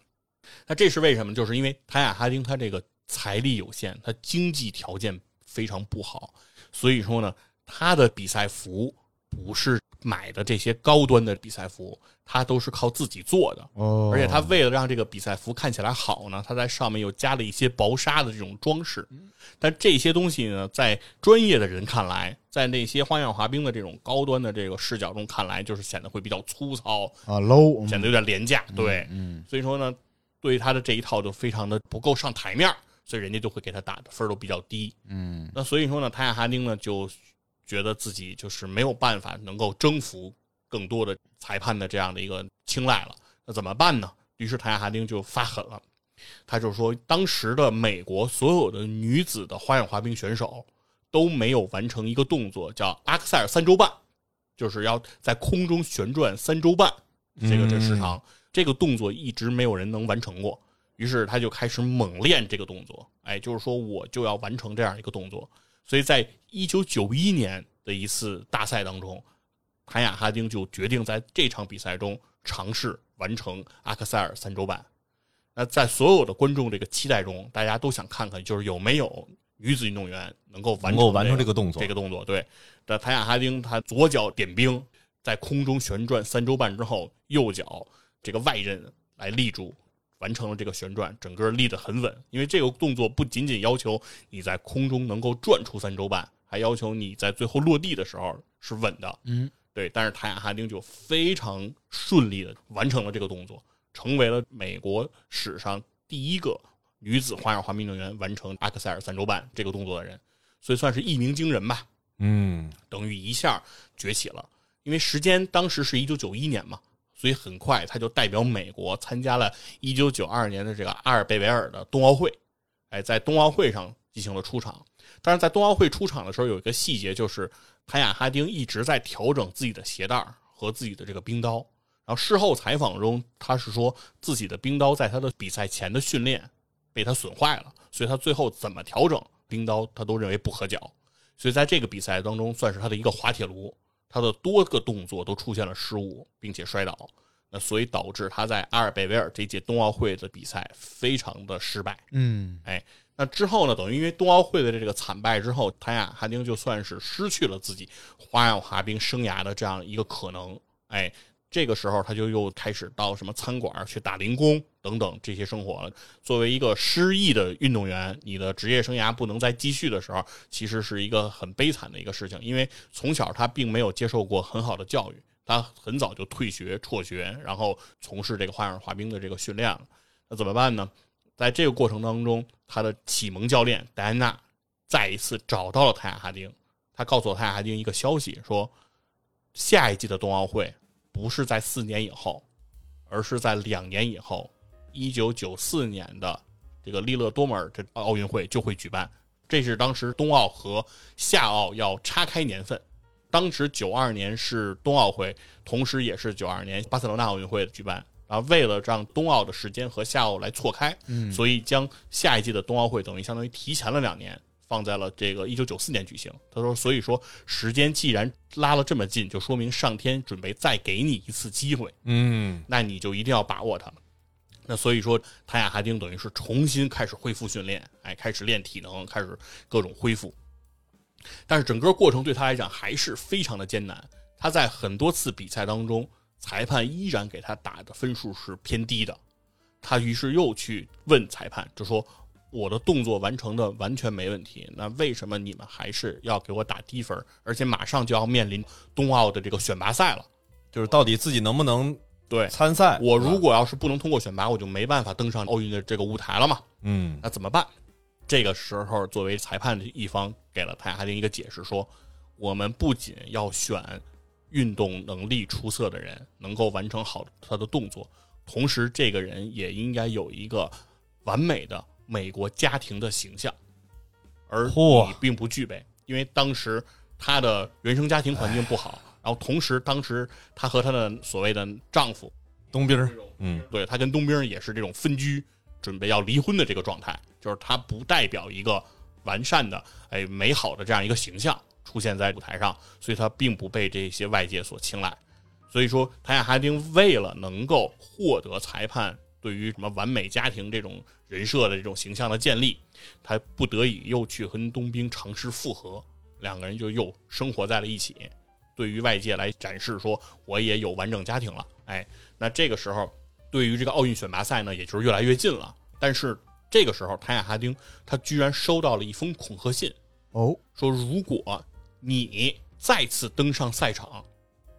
那这是为什么？就是因为谭雅哈丁他这个财力有限，他经济条件非常不好，所以说呢，他的比赛服不是买的这些高端的比赛服，他都是靠自己做的。哦而且他为了让这个比赛服看起来好呢，他在上面又加了一些薄纱的这种装饰。但这些东西呢，在专业的人看来，在那些花样滑冰的这种高端的这个视角中看来，就是显得会比较粗糙，啊 low，显得有点廉价。对，嗯所以说呢，对于他的这一套就非常的不够上台面所以人家就会给他打的分都比较低。嗯那所以说呢，塔亚哈丁呢就觉得自己就是没有办法能够征服更多的裁判的这样的一个青睐了。那怎么办呢？于是塔亚哈丁就发狠了，他就说，当时的美国所有的女子的花样滑冰选手都没有完成一个动作，叫阿克塞尔三周半，就是要在空中旋转三周半，这个这个时长，这个动作一直没有人能完成过。于是他就开始猛练这个动作，哎，就是说我就要完成这样一个动作。所以在一九九一年的一次大赛当中，谭雅哈丁就决定在这场比赛中尝试完成阿克塞尔三周半。那在所有的观众这个期待中，大家都想看看，就是有没有女子运动员能够完成能够完成这个个动作这，个动作。对，那谭雅哈丁她左脚点冰，在空中旋转三周半之后，右脚这个外刃来立住，完成了这个旋转，整个立得很稳。因为这个动作不仅仅要求你在空中能够转出三周半，还要求你在最后落地的时候是稳的。嗯，对。但是塔雅哈丁就非常顺利的完成了这个动作，成为了美国史上第一个女子花样滑冰运动员完成阿克塞尔三周半这个动作的人，所以算是一鸣惊人吧。嗯，等于一下崛起了。因为时间当时是一九九一年嘛，所以很快他就代表美国参加了一九九二年的这个阿尔贝维尔的冬奥会，哎，在冬奥会上进行了出场。但是在冬奥会出场的时候，有一个细节就是谭雅哈丁一直在调整自己的鞋带和自己的这个冰刀。然后事后采访中，他是说自己的冰刀在他的比赛前的训练被他损坏了，所以他最后怎么调整冰刀，他都认为不合脚。所以在这个比赛当中，算是他的一个滑铁卢，他的多个动作都出现了失误，并且摔倒。那所以导致他在阿尔贝维尔这届冬奥会的比赛非常的失败。嗯，哎那之后呢，等于因为冬奥会的这个惨败之后，谭雅哈丁就算是失去了自己花样滑冰生涯的这样一个可能。哎，这个时候他就又开始到什么餐馆去打零工等等这些生活了。作为一个失意的运动员，你的职业生涯不能再继续的时候，其实是一个很悲惨的一个事情。因为从小他并没有接受过很好的教育，他很早就退学辍学，然后从事这个花样滑冰的这个训练了。那怎么办呢？在这个过程当中，他的启蒙教练戴安娜再一次找到了泰雅哈丁，他告诉了泰雅哈丁一个消息，说下一季的冬奥会不是在四年以后，而是在两年以后，一九九四年的这个利勒多摩尔这奥运会就会举办。这是当时冬奥和夏奥要岔开年份。当时九二年是冬奥会，同时也是九二年巴塞罗那奥运会的举办。然后为了让冬奥的时间和夏奥来错开，嗯所以将下一季的冬奥会等于相当于提前了两年，放在了这个一九九四年举行。他说，所以说时间既然拉了这么近，就说明上天准备再给你一次机会，嗯，那你就一定要把握它。那所以说，谭雅哈丁等于是重新开始恢复训练，哎，开始练体能，开始各种恢复。但是整个过程对他来讲还是非常的艰难。他在很多次比赛当中，裁判依然给他打的分数是偏低的。他于是又去问裁判，就说：“我的动作完成的完全没问题，那为什么你们还是要给我打低分？而且马上就要面临冬奥的这个选拔赛了。就是到底自己能不能对参赛？我如果要是不能通过选拔，我就没办法登上奥运的这个舞台了嘛。嗯那怎么办？这个时候，作为裁判的一方，给了泰哈丁一个解释，说：我们不仅要选运动能力出色的人，能够完成好他的动作，同时这个人也应该有一个完美的美国家庭的形象，而嚯你并不具备，因为当时她的原生家庭环境不好，然后同时当时她和她的所谓的丈夫冬兵，嗯对她跟冬兵也是这种分居，准备要离婚的这个状态，就是她不代表一个完善的、哎美好的这样一个形象出现在舞台上，所以她并不被这些外界所青睐。所以说，谭雅哈丁为了能够获得裁判对于什么完美家庭这种人设的这种形象的建立，他不得已又去跟冬兵尝试复合，两个人就又生活在了一起。对于外界来展示说，我也有完整家庭了。哎，那这个时候，对于这个奥运选拔赛呢，也就是越来越近了。但是这个时候，谭雅哈丁他居然收到了一封恐吓信，哦，说如果你再次登上赛场，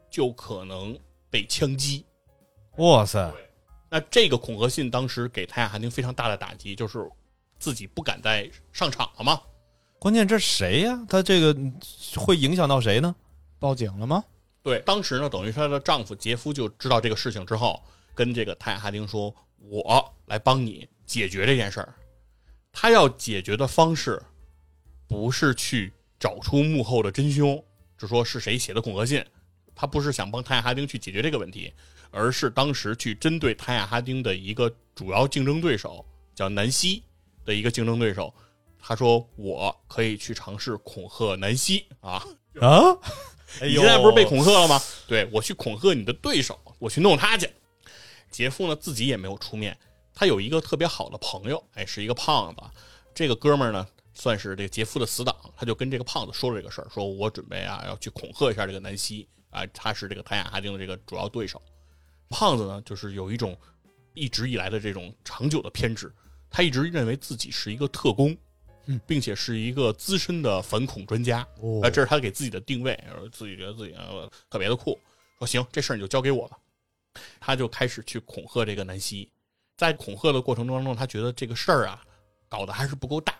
就可能被枪击。哇塞，那这个恐吓信当时给泰雅哈丁非常大的打击，就是自己不敢再上场了嘛。关键这谁呀？他这个会影响到谁呢？报警了吗？对，当时呢，等于她的丈夫杰夫就知道这个事情之后，跟这个泰雅哈丁说：“我来帮你解决这件事儿。”他要解决的方式，不是去找出幕后的真凶，就说是谁写的恐吓信，他不是想帮泰雅哈丁去解决这个问题，而是当时去针对泰雅哈丁的一个主要竞争对手，叫南希的一个竞争对手。他说：“我可以去尝试恐吓南希啊！啊，哎你现在不是被恐吓了吗？对我去恐吓你的对手，我去弄他去。”杰夫呢自己也没有出面，他有一个特别好的朋友，哎，是一个胖子。这个哥们儿呢，算是这个杰夫的死党，他就跟这个胖子说了这个事儿，说我准备啊要去恐吓一下这个南希啊，他是这个谭雅哈丁的这个主要对手。胖子呢，就是有一种一直以来的这种长久的偏执，他一直认为自己是一个特工，并且是一个资深的反恐专家。哦啊，这是他给自己的定位，自己觉得自己呃特别的酷，说行，这事儿你就交给我吧。他就开始去恐吓这个南希，在恐吓的过程当中，他觉得这个事儿啊搞得还是不够大，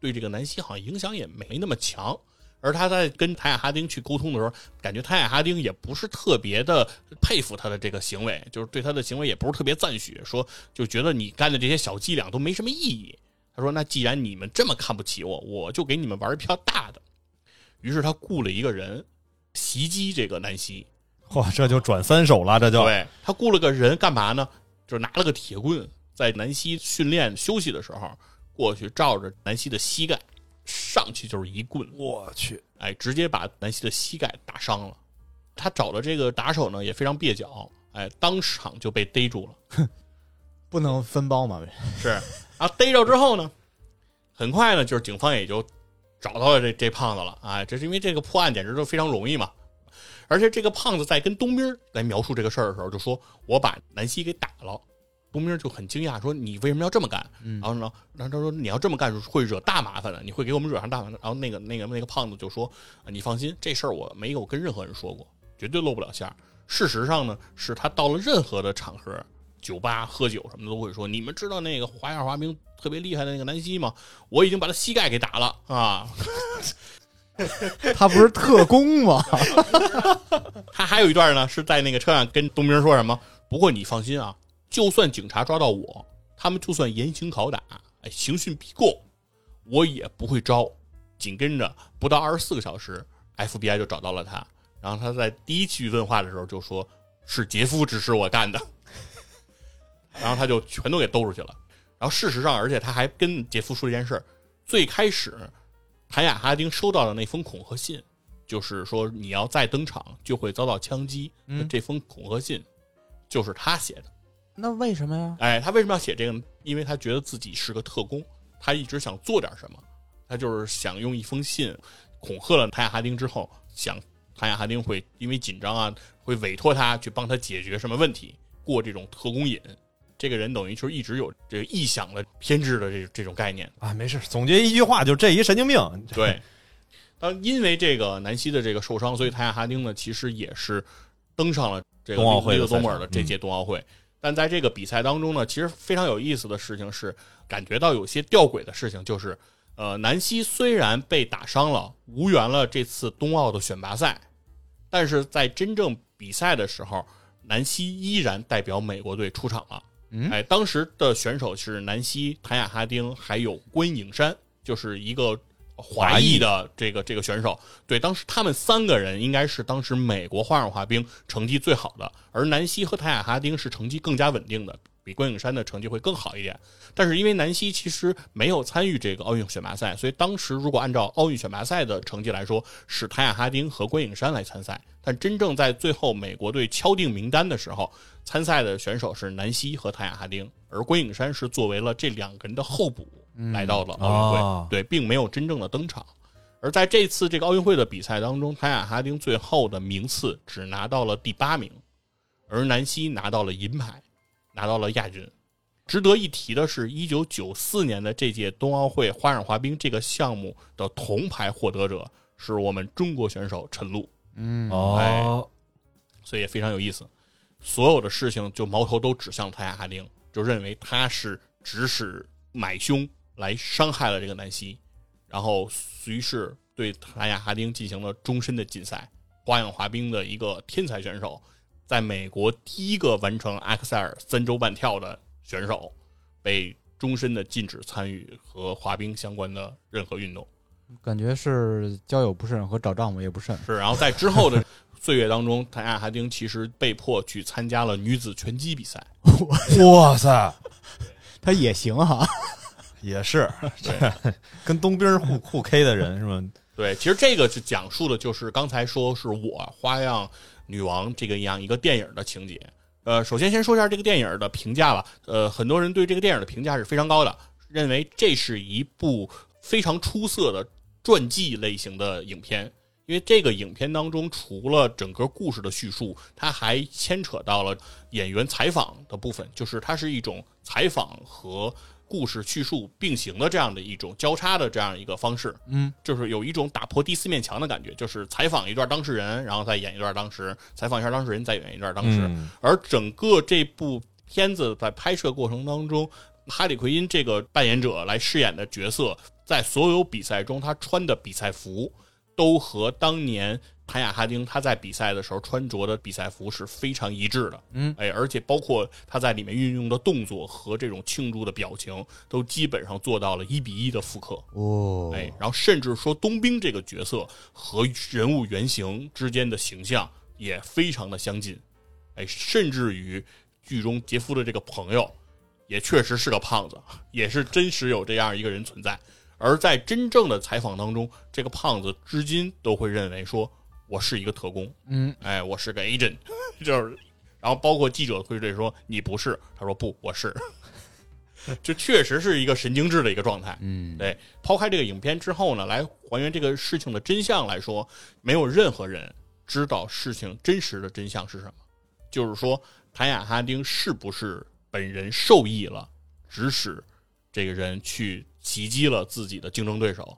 对这个南希好像影响也没那么强。而他在跟塔雅哈丁去沟通的时候，感觉塔雅哈丁也不是特别的佩服他的这个行为，就是对他的行为也不是特别赞许，说就觉得你干的这些小伎俩都没什么意义。他说：“那既然你们这么看不起我，我就给你们玩一票大的。”于是他雇了一个人袭击这个南希，哇，这就转三手了，这就对他雇了个人干嘛呢？就是拿了个铁棍，在南希训练休息的时候，过去照着南希的膝盖上去就是一棍，我去，哎，直接把南希的膝盖打伤了。他找的这个打手呢也非常蹩脚，哎，当场就被逮住了。不能分包嘛？是，然后逮着之后呢，很快呢，就是警方也就找到了这这胖子了啊，这是因为这个破案简直就非常容易嘛。而且这个胖子在跟东兵来描述这个事儿的时候，就说我把南希给打了。冬兵就很惊讶，说你为什么要这么干？然后呢，然后他说你要这么干会惹大麻烦的，你会给我们惹上大麻烦。然后那个那个那个胖子就说，啊你放心，这事儿我没有跟任何人说过，绝对露不了馅儿。事实上呢，是他到了任何的场合，酒吧喝酒什么的都会说，你们知道那个花样滑冰特别厉害的那个南希吗？我已经把他膝盖给打了啊！他不是特工吗？他还有一段呢，是在那个车上跟东明说什么？不过你放心啊，就算警察抓到我，他们就算严刑拷打，哎，刑讯逼供，我也不会招。紧跟着不到二十四个小时，FBI 就找到了他，然后他在第一期问话的时候就说是杰夫指使我干的，然后他就全都给兜出去了。然后事实上，而且他还跟杰夫说了一件事儿，最开始谭雅哈丁收到的那封恐吓信，就是说你要再登场就会遭到枪击。那这封恐吓信就是他写的。那为什么呀？哎，他为什么要写这个呢？因为他觉得自己是个特工，他一直想做点什么，他就是想用一封信恐吓了谭雅哈丁之后，想谭雅哈丁会因为紧张啊，会委托他去帮他解决什么问题，过这种特工瘾。这个人等于就是一直有这个臆想的偏执的这这种概念。啊，没事，总结一句话，就这一神经病。对，当因为这个南希的这个受伤，所以谭雅哈丁呢，其实也是登上了这个冬奥会的利德多尔的这届冬奥会。但在这个比赛当中呢，其实非常有意思的事情是，感觉到有些吊诡的事情，就是呃，南希虽然被打伤了，无缘了这次冬奥的选拔赛，但是在真正比赛的时候，南希依然代表美国队出场了。嗯哎，当时的选手是南希、谭雅哈丁还有关颖珊，就是一个华裔的这个这个选手。对，当时他们三个人应该是当时美国花样滑冰成绩最好的，而南希和塔雅哈丁是成绩更加稳定的，比关颖珊的成绩会更好一点。但是因为南希其实没有参与这个奥运选拔赛，所以当时如果按照奥运选拔赛的成绩来说，是塔雅哈丁和关颖珊来参赛。但真正在最后美国队敲定名单的时候，参赛的选手是南希和塔雅哈丁，而关颖珊是作为了这两个人的候补来到了奥运会，哦对，并没有真正的登场。而在这次这个奥运会的比赛当中，谭雅哈丁最后的名次只拿到了第八名，而南希拿到了银牌，拿到了亚军。值得一提的是，一九九四年的这届冬奥会花样滑冰这个项目的铜牌获得者是我们中国选手陈露，嗯，哦，所以也非常有意思。所有的事情就矛头都指向谭雅哈丁，就认为他是指使买凶来伤害了这个南希，然后于是对塔雅哈丁进行了终身的禁赛。花样滑冰的一个天才选手，在美国第一个完成阿克塞尔三周半跳的选手，被终身的禁止参与和滑冰相关的任何运动。感觉是交友不慎和找丈夫也不慎。是，然后在之后的 岁月当中，谭雅哈丁其实被迫去参加了女子拳击比赛。哇塞，他也行哈，也是，这 跟东兵互互 K 的人是吗？对，其实这个是讲述的就是刚才说是我花样女王这个样一个电影的情节。呃，首先先说一下这个电影的评价吧。呃，很多人对这个电影的评价是非常高的，认为这是一部非常出色的传记类型的影片。因为这个影片当中，除了整个故事的叙述，它还牵扯到了演员采访的部分，就是它是一种采访和故事叙述并行的这样的一种交叉的这样一个方式。嗯，就是有一种打破第四面墙的感觉，就是采访一段当事人，然后再演一段当时，采访一下当事人，再演一段当时。嗯而整个这部片子在拍摄过程当中，哈里奎因这个扮演者来饰演的角色，在所有比赛中他穿的比赛服，都和当年谭雅哈丁他在比赛的时候穿着的比赛服是非常一致的。嗯，哎，而且包括他在里面运用的动作和这种庆祝的表情，都基本上做到了一比一的复刻。哦哎，然后甚至说冬兵这个角色和人物原型之间的形象也非常的相近，哎，甚至于剧中杰夫的这个朋友也确实是个胖子，也是真实有这样一个人存在。而在真正的采访当中，这个胖子至今都会认为说我是一个特工，嗯，哎，我是个 agent，就是，然后包括记者会对说你不是，他说不，我是，就确实是一个神经质的一个状态，嗯，对，抛开这个影片之后呢，来还原这个事情的真相来说，没有任何人知道事情真实的真相是什么。就是说，谭雅哈丁是不是本人受益了，指使这个人去袭击了自己的竞争对手？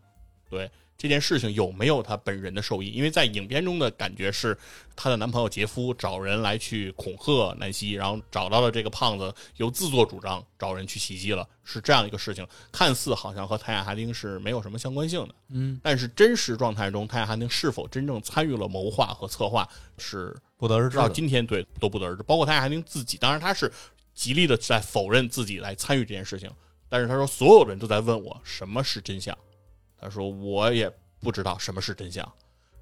对这件事情有没有他本人的受益？因为在影片中的感觉是，她的男朋友杰夫找人来去恐吓南希，然后找到了这个胖子，又自作主张找人去袭击了，是这样一个事情。看似好像和泰雅哈丁是没有什么相关性的，嗯，但是真实状态中，泰雅哈丁是否真正参与了谋划和策划，是不得而知。到今天对都不得而知。包括泰雅哈丁自己，当然他是极力的在否认自己来参与这件事情，但是他说所有人都在问我什么是真相，他说我也不知道什么是真相。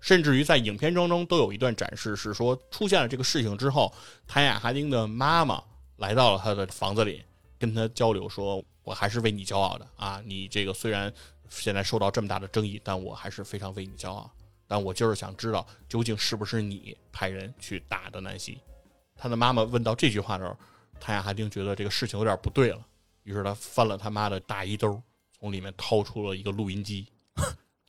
甚至于在影片当中都有一段展示，是说出现了这个事情之后，谭雅哈丁的妈妈来到了他的房子里，跟他交流说：“我还是为你骄傲的啊！你这个虽然现在受到这么大的争议，但我还是非常为你骄傲。但我就是想知道，究竟是不是你派人去打的南希？”他的妈妈问到这句话的时候，谭雅哈丁觉得这个事情有点不对了，于是他翻了他妈的大衣兜，从里面掏出了一个录音机。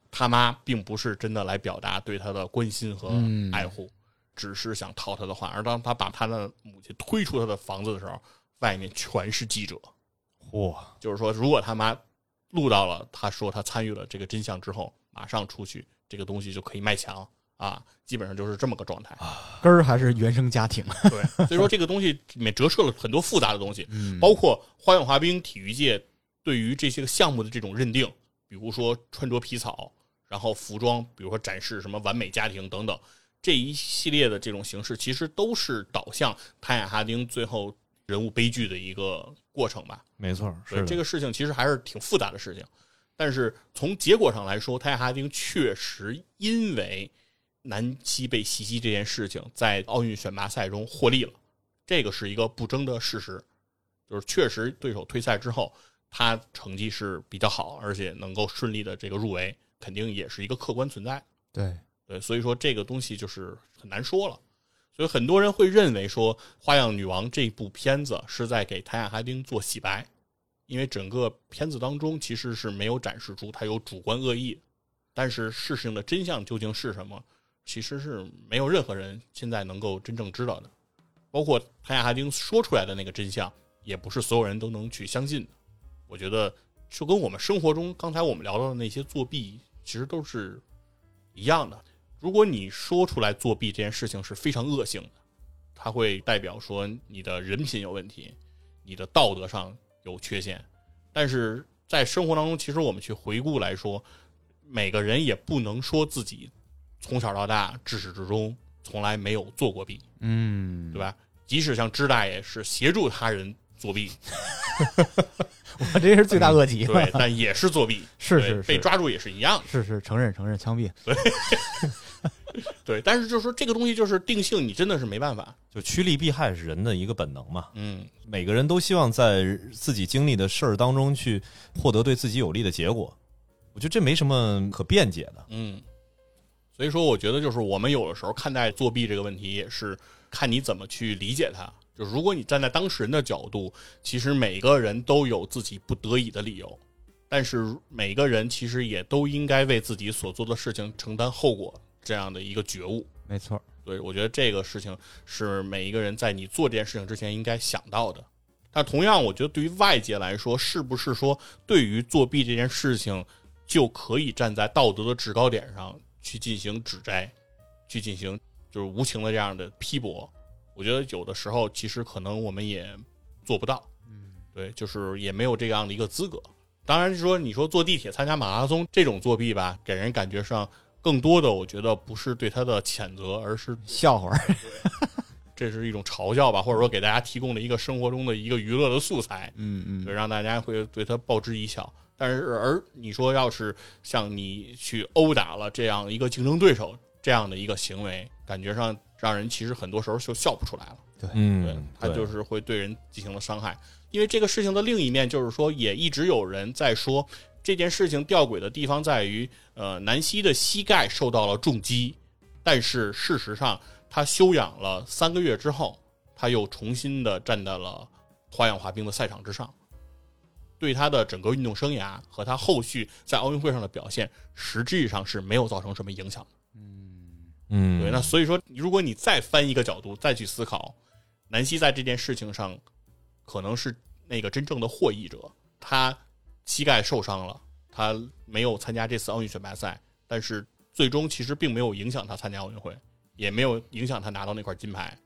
他妈并不是真的来表达对他的关心和嗯爱护，只是想套他的话。而当他把他的母亲推出他的房子的时候，外面全是记者。嚯，就是说，如果他妈录到了他说他参与了这个真相之后，马上出去，这个东西就可以卖墙啊，基本上就是这么个状态。根儿还是原生家庭，对，所以说这个东西里面折射了很多复杂的东西，嗯包括花样滑冰体育界对于这些个项目的这种认定，比如说穿着皮草，然后服装，比如说展示什么完美家庭等等，这一系列的这种形式，其实都是导向谭雅哈丁最后人物悲剧的一个过程吧。没错，是这个事情其实还是挺复杂的事情，但是从结果上来说，泰哈丁确实因为南希被袭击这件事情，在奥运选拔赛中获利了，这个是一个不争的事实，就是确实对手退赛之后，他成绩是比较好，而且能够顺利的这个入围，肯定也是一个客观存在。对，对，所以说这个东西就是很难说了。所以很多人会认为说，《花样女王》这部片子是在给谭雅哈丁做洗白，因为整个片子当中其实是没有展示出他有主观恶意，但是事情的真相究竟是什么，其实是没有任何人现在能够真正知道的。包括谭雅哈丁说出来的那个真相，也不是所有人都能去相信的。我觉得就跟我们生活中刚才我们聊到的那些作弊，其实都是一样的。如果你说出来作弊这件事情是非常恶性的，它会代表说你的人品有问题，你的道德上有缺陷。但是在生活当中，其实我们去回顾来说，每个人也不能说自己从小到大至始至终从来没有做过弊，嗯对，吧？即使像支大爷是协助他人作弊，我这是罪大恶极，对，但也是作弊，是是是，被抓住也是一样的。是是承认承认枪毙，对，但是就是说这个东西就是定性，你真的是没办法。就趋利避害是人的一个本能嘛。嗯，每个人都希望在自己经历的事儿当中去获得对自己有利的结果，我觉得这没什么可辩解的。嗯，所以说，我觉得就是我们有的时候看待作弊这个问题，也是看你怎么去理解它。就如果你站在当事人的角度，其实每个人都有自己不得已的理由，但是每个人其实也都应该为自己所做的事情承担后果，这样的一个觉悟。没错，对，我觉得这个事情是每一个人在你做这件事情之前应该想到的。但同样，我觉得对于外界来说，是不是说对于作弊这件事情就可以站在道德的制高点上去进行指摘，去进行就是无情的这样的批驳？我觉得有的时候其实可能我们也做不到。嗯，对，就是也没有这样的一个资格。当然说，你说坐地铁参加马拉松这种作弊吧，给人感觉上更多的，我觉得不是对他的谴责，而是 笑话。这是一种嘲笑吧，或者说给大家提供了一个生活中的一个娱乐的素材，嗯嗯对，让大家会对他报之一笑。但是，而你说要是像你去殴打了这样一个竞争对手这样的一个行为，感觉上让人其实很多时候就笑不出来了。对嗯，他就是会对人进行了伤害。因为这个事情的另一面就是说，也一直有人在说这件事情吊诡的地方在于，呃，南希的膝盖受到了重击，但是事实上他休养了三个月之后，他又重新的站在了花样滑冰的赛场之上，对他的整个运动生涯和他后续在奥运会上的表现，实际上是没有造成什么影响的。嗯，对，那所以说，如果你再翻一个角度再去思考，南希在这件事情上可能是那个真正的获益者。他膝盖受伤了，他没有参加这次奥运选拔赛，但是最终其实并没有影响他参加奥运会，也没有影响他拿到那块金牌。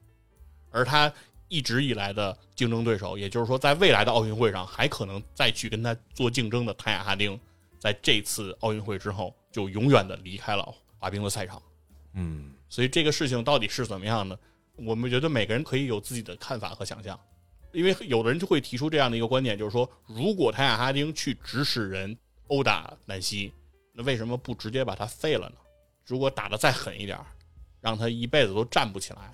而他一直以来的竞争对手，也就是说，在未来的奥运会上还可能再去跟他做竞争的谭雅哈丁，在这次奥运会之后就永远的离开了滑冰的赛场。嗯，所以这个事情到底是怎么样呢？我们觉得每个人可以有自己的看法和想象，因为有的人就会提出这样的一个观点，就是说，如果泰雅哈丁去指使人殴打南希，那为什么不直接把他废了呢？如果打得再狠一点儿，让他一辈子都站不起来，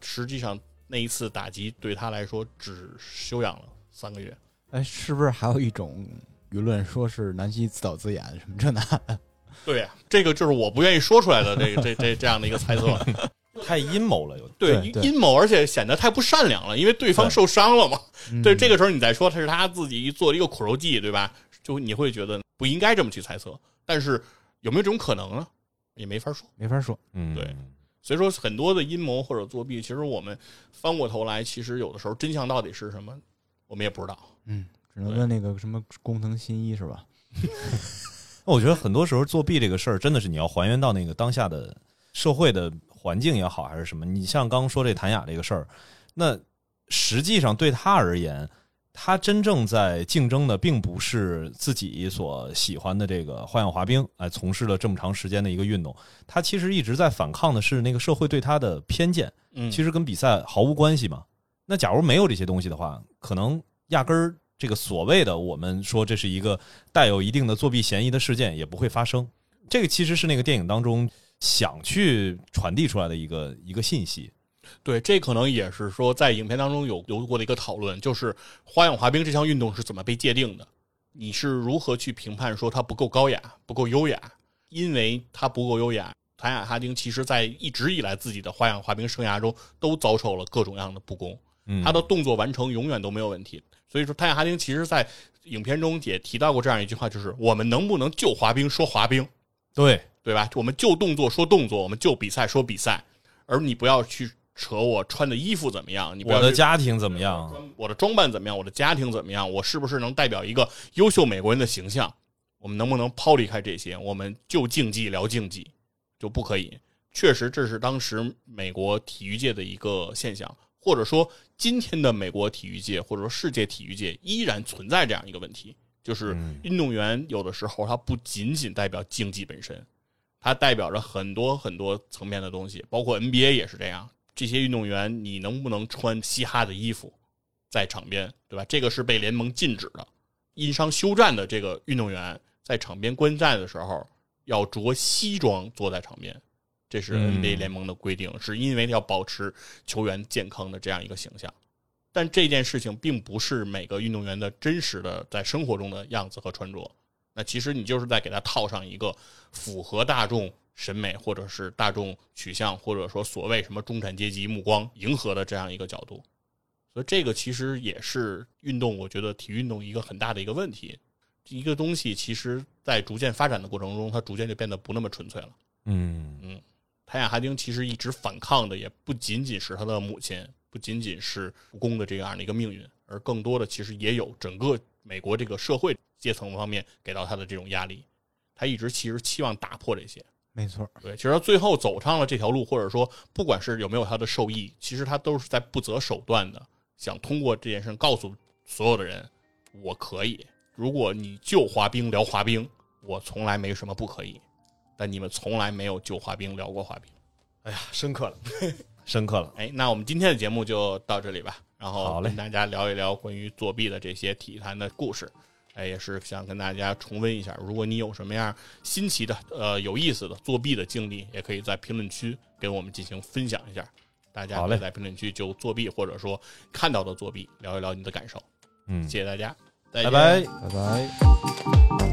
实际上那一次打击对他来说只休养了三个月。哎，是不是还有一种舆论说是南希自导自演什么这那的？对呀，这个就是我不愿意说出来的这个这这这样的一个猜测。太阴谋了，有。对对对阴谋，而且显得太不善良了，因为对方受伤了嘛。嗯对，这个时候你再说他是他自己做了一个苦肉计，对吧？就你会觉得不应该这么去猜测。但是有没有这种可能呢？也没法说。没法说。嗯，对所以说，很多的阴谋或者作弊，其实我们翻过头来，其实有的时候真相到底是什么，我们也不知道。嗯，只能问那个什么工藤新一是吧？我觉得很多时候作弊这个事儿，真的是你要还原到那个当下的社会的环境也好，还是什么。你像刚刚说这谭雅这个事儿，那实际上对他而言，他真正在竞争的并不是自己所喜欢的这个花样滑冰，哎，从事了这么长时间的一个运动，他其实一直在反抗的是那个社会对他的偏见。嗯，其实跟比赛毫无关系嘛。那假如没有这些东西的话，可能压根儿这个所谓的我们说这是一个带有一定的作弊嫌疑的事件也不会发生。这个其实是那个电影当中想去传递出来的一个一个信息。对，这可能也是说在影片当中有有过的一个讨论，就是花样滑冰这项运动是怎么被界定的？你是如何去评判说它不够高雅、不够优雅？因为它不够优雅，谭雅哈丁其实在一直以来自己的花样滑冰生涯中都遭受了各种各样的不公，嗯，他的动作完成永远都没有问题。所以说，泰雅哈丁其实在影片中也提到过这样一句话，就是我们能不能就滑冰说滑冰？对对吧？我们就动作说动作，我们就比赛说比赛，而你不要去扯我穿的衣服怎么样，你不要我的家庭怎么样？我的装扮怎么样，我的家庭怎么样，我是不是能代表一个优秀美国人的形象？我们能不能抛离开这些？我们就竞技聊竞技，就不可以。确实，这是当时美国体育界的一个现象，或者说今天的美国体育界或者说世界体育界依然存在这样一个问题，就是嗯运动员有的时候他不仅仅代表竞技本身，它代表着很多很多层面的东西，包括 NBA 也是这样。这些运动员，你能不能穿嘻哈的衣服在场边，对吧？这个是被联盟禁止的。因伤休战的这个运动员在场边观战的时候要着西装坐在场边，这是嗯 NBA 联盟的规定，是因为要保持球员健康的这样一个形象。但这件事情并不是每个运动员的真实的在生活中的样子和穿着。那其实你就是在给他套上一个符合大众审美或者是大众取向，或者说所谓什么中产阶级目光迎合的这样一个角度。所以这个其实也是运动，我觉得体育运动一个很大的一个问题。一个东西其实，在逐渐发展的过程中，它逐渐就变得不那么纯粹了。嗯嗯泰亚哈丁其实一直反抗的也不仅仅是他的母亲，不仅仅是故宫的这样的一个命运，而更多的其实也有整个美国这个社会阶层方面给到他的这种压力。他一直其实期望打破这些，没错，对，其实他最后走上了这条路，或者说不管是有没有他的受益，其实他都是在不择手段的想通过这件事告诉所有的人，我可以。如果你就滑冰聊滑冰，我从来没什么不可以，但你们从来没有就滑冰聊过滑冰。哎呀，深刻了，深刻了。哎，那我们今天的节目就到这里吧，然后好嘞跟大家聊一聊关于作弊的这些体坛的故事。哎，也是想跟大家重温一下，如果你有什么样新奇的、呃有意思的作弊的经历，也可以在评论区跟我们进行分享一下。大家好嘞可以在评论区就作弊或者说看到的作弊聊一聊你的感受。嗯，谢谢大家，再拜见拜。拜拜。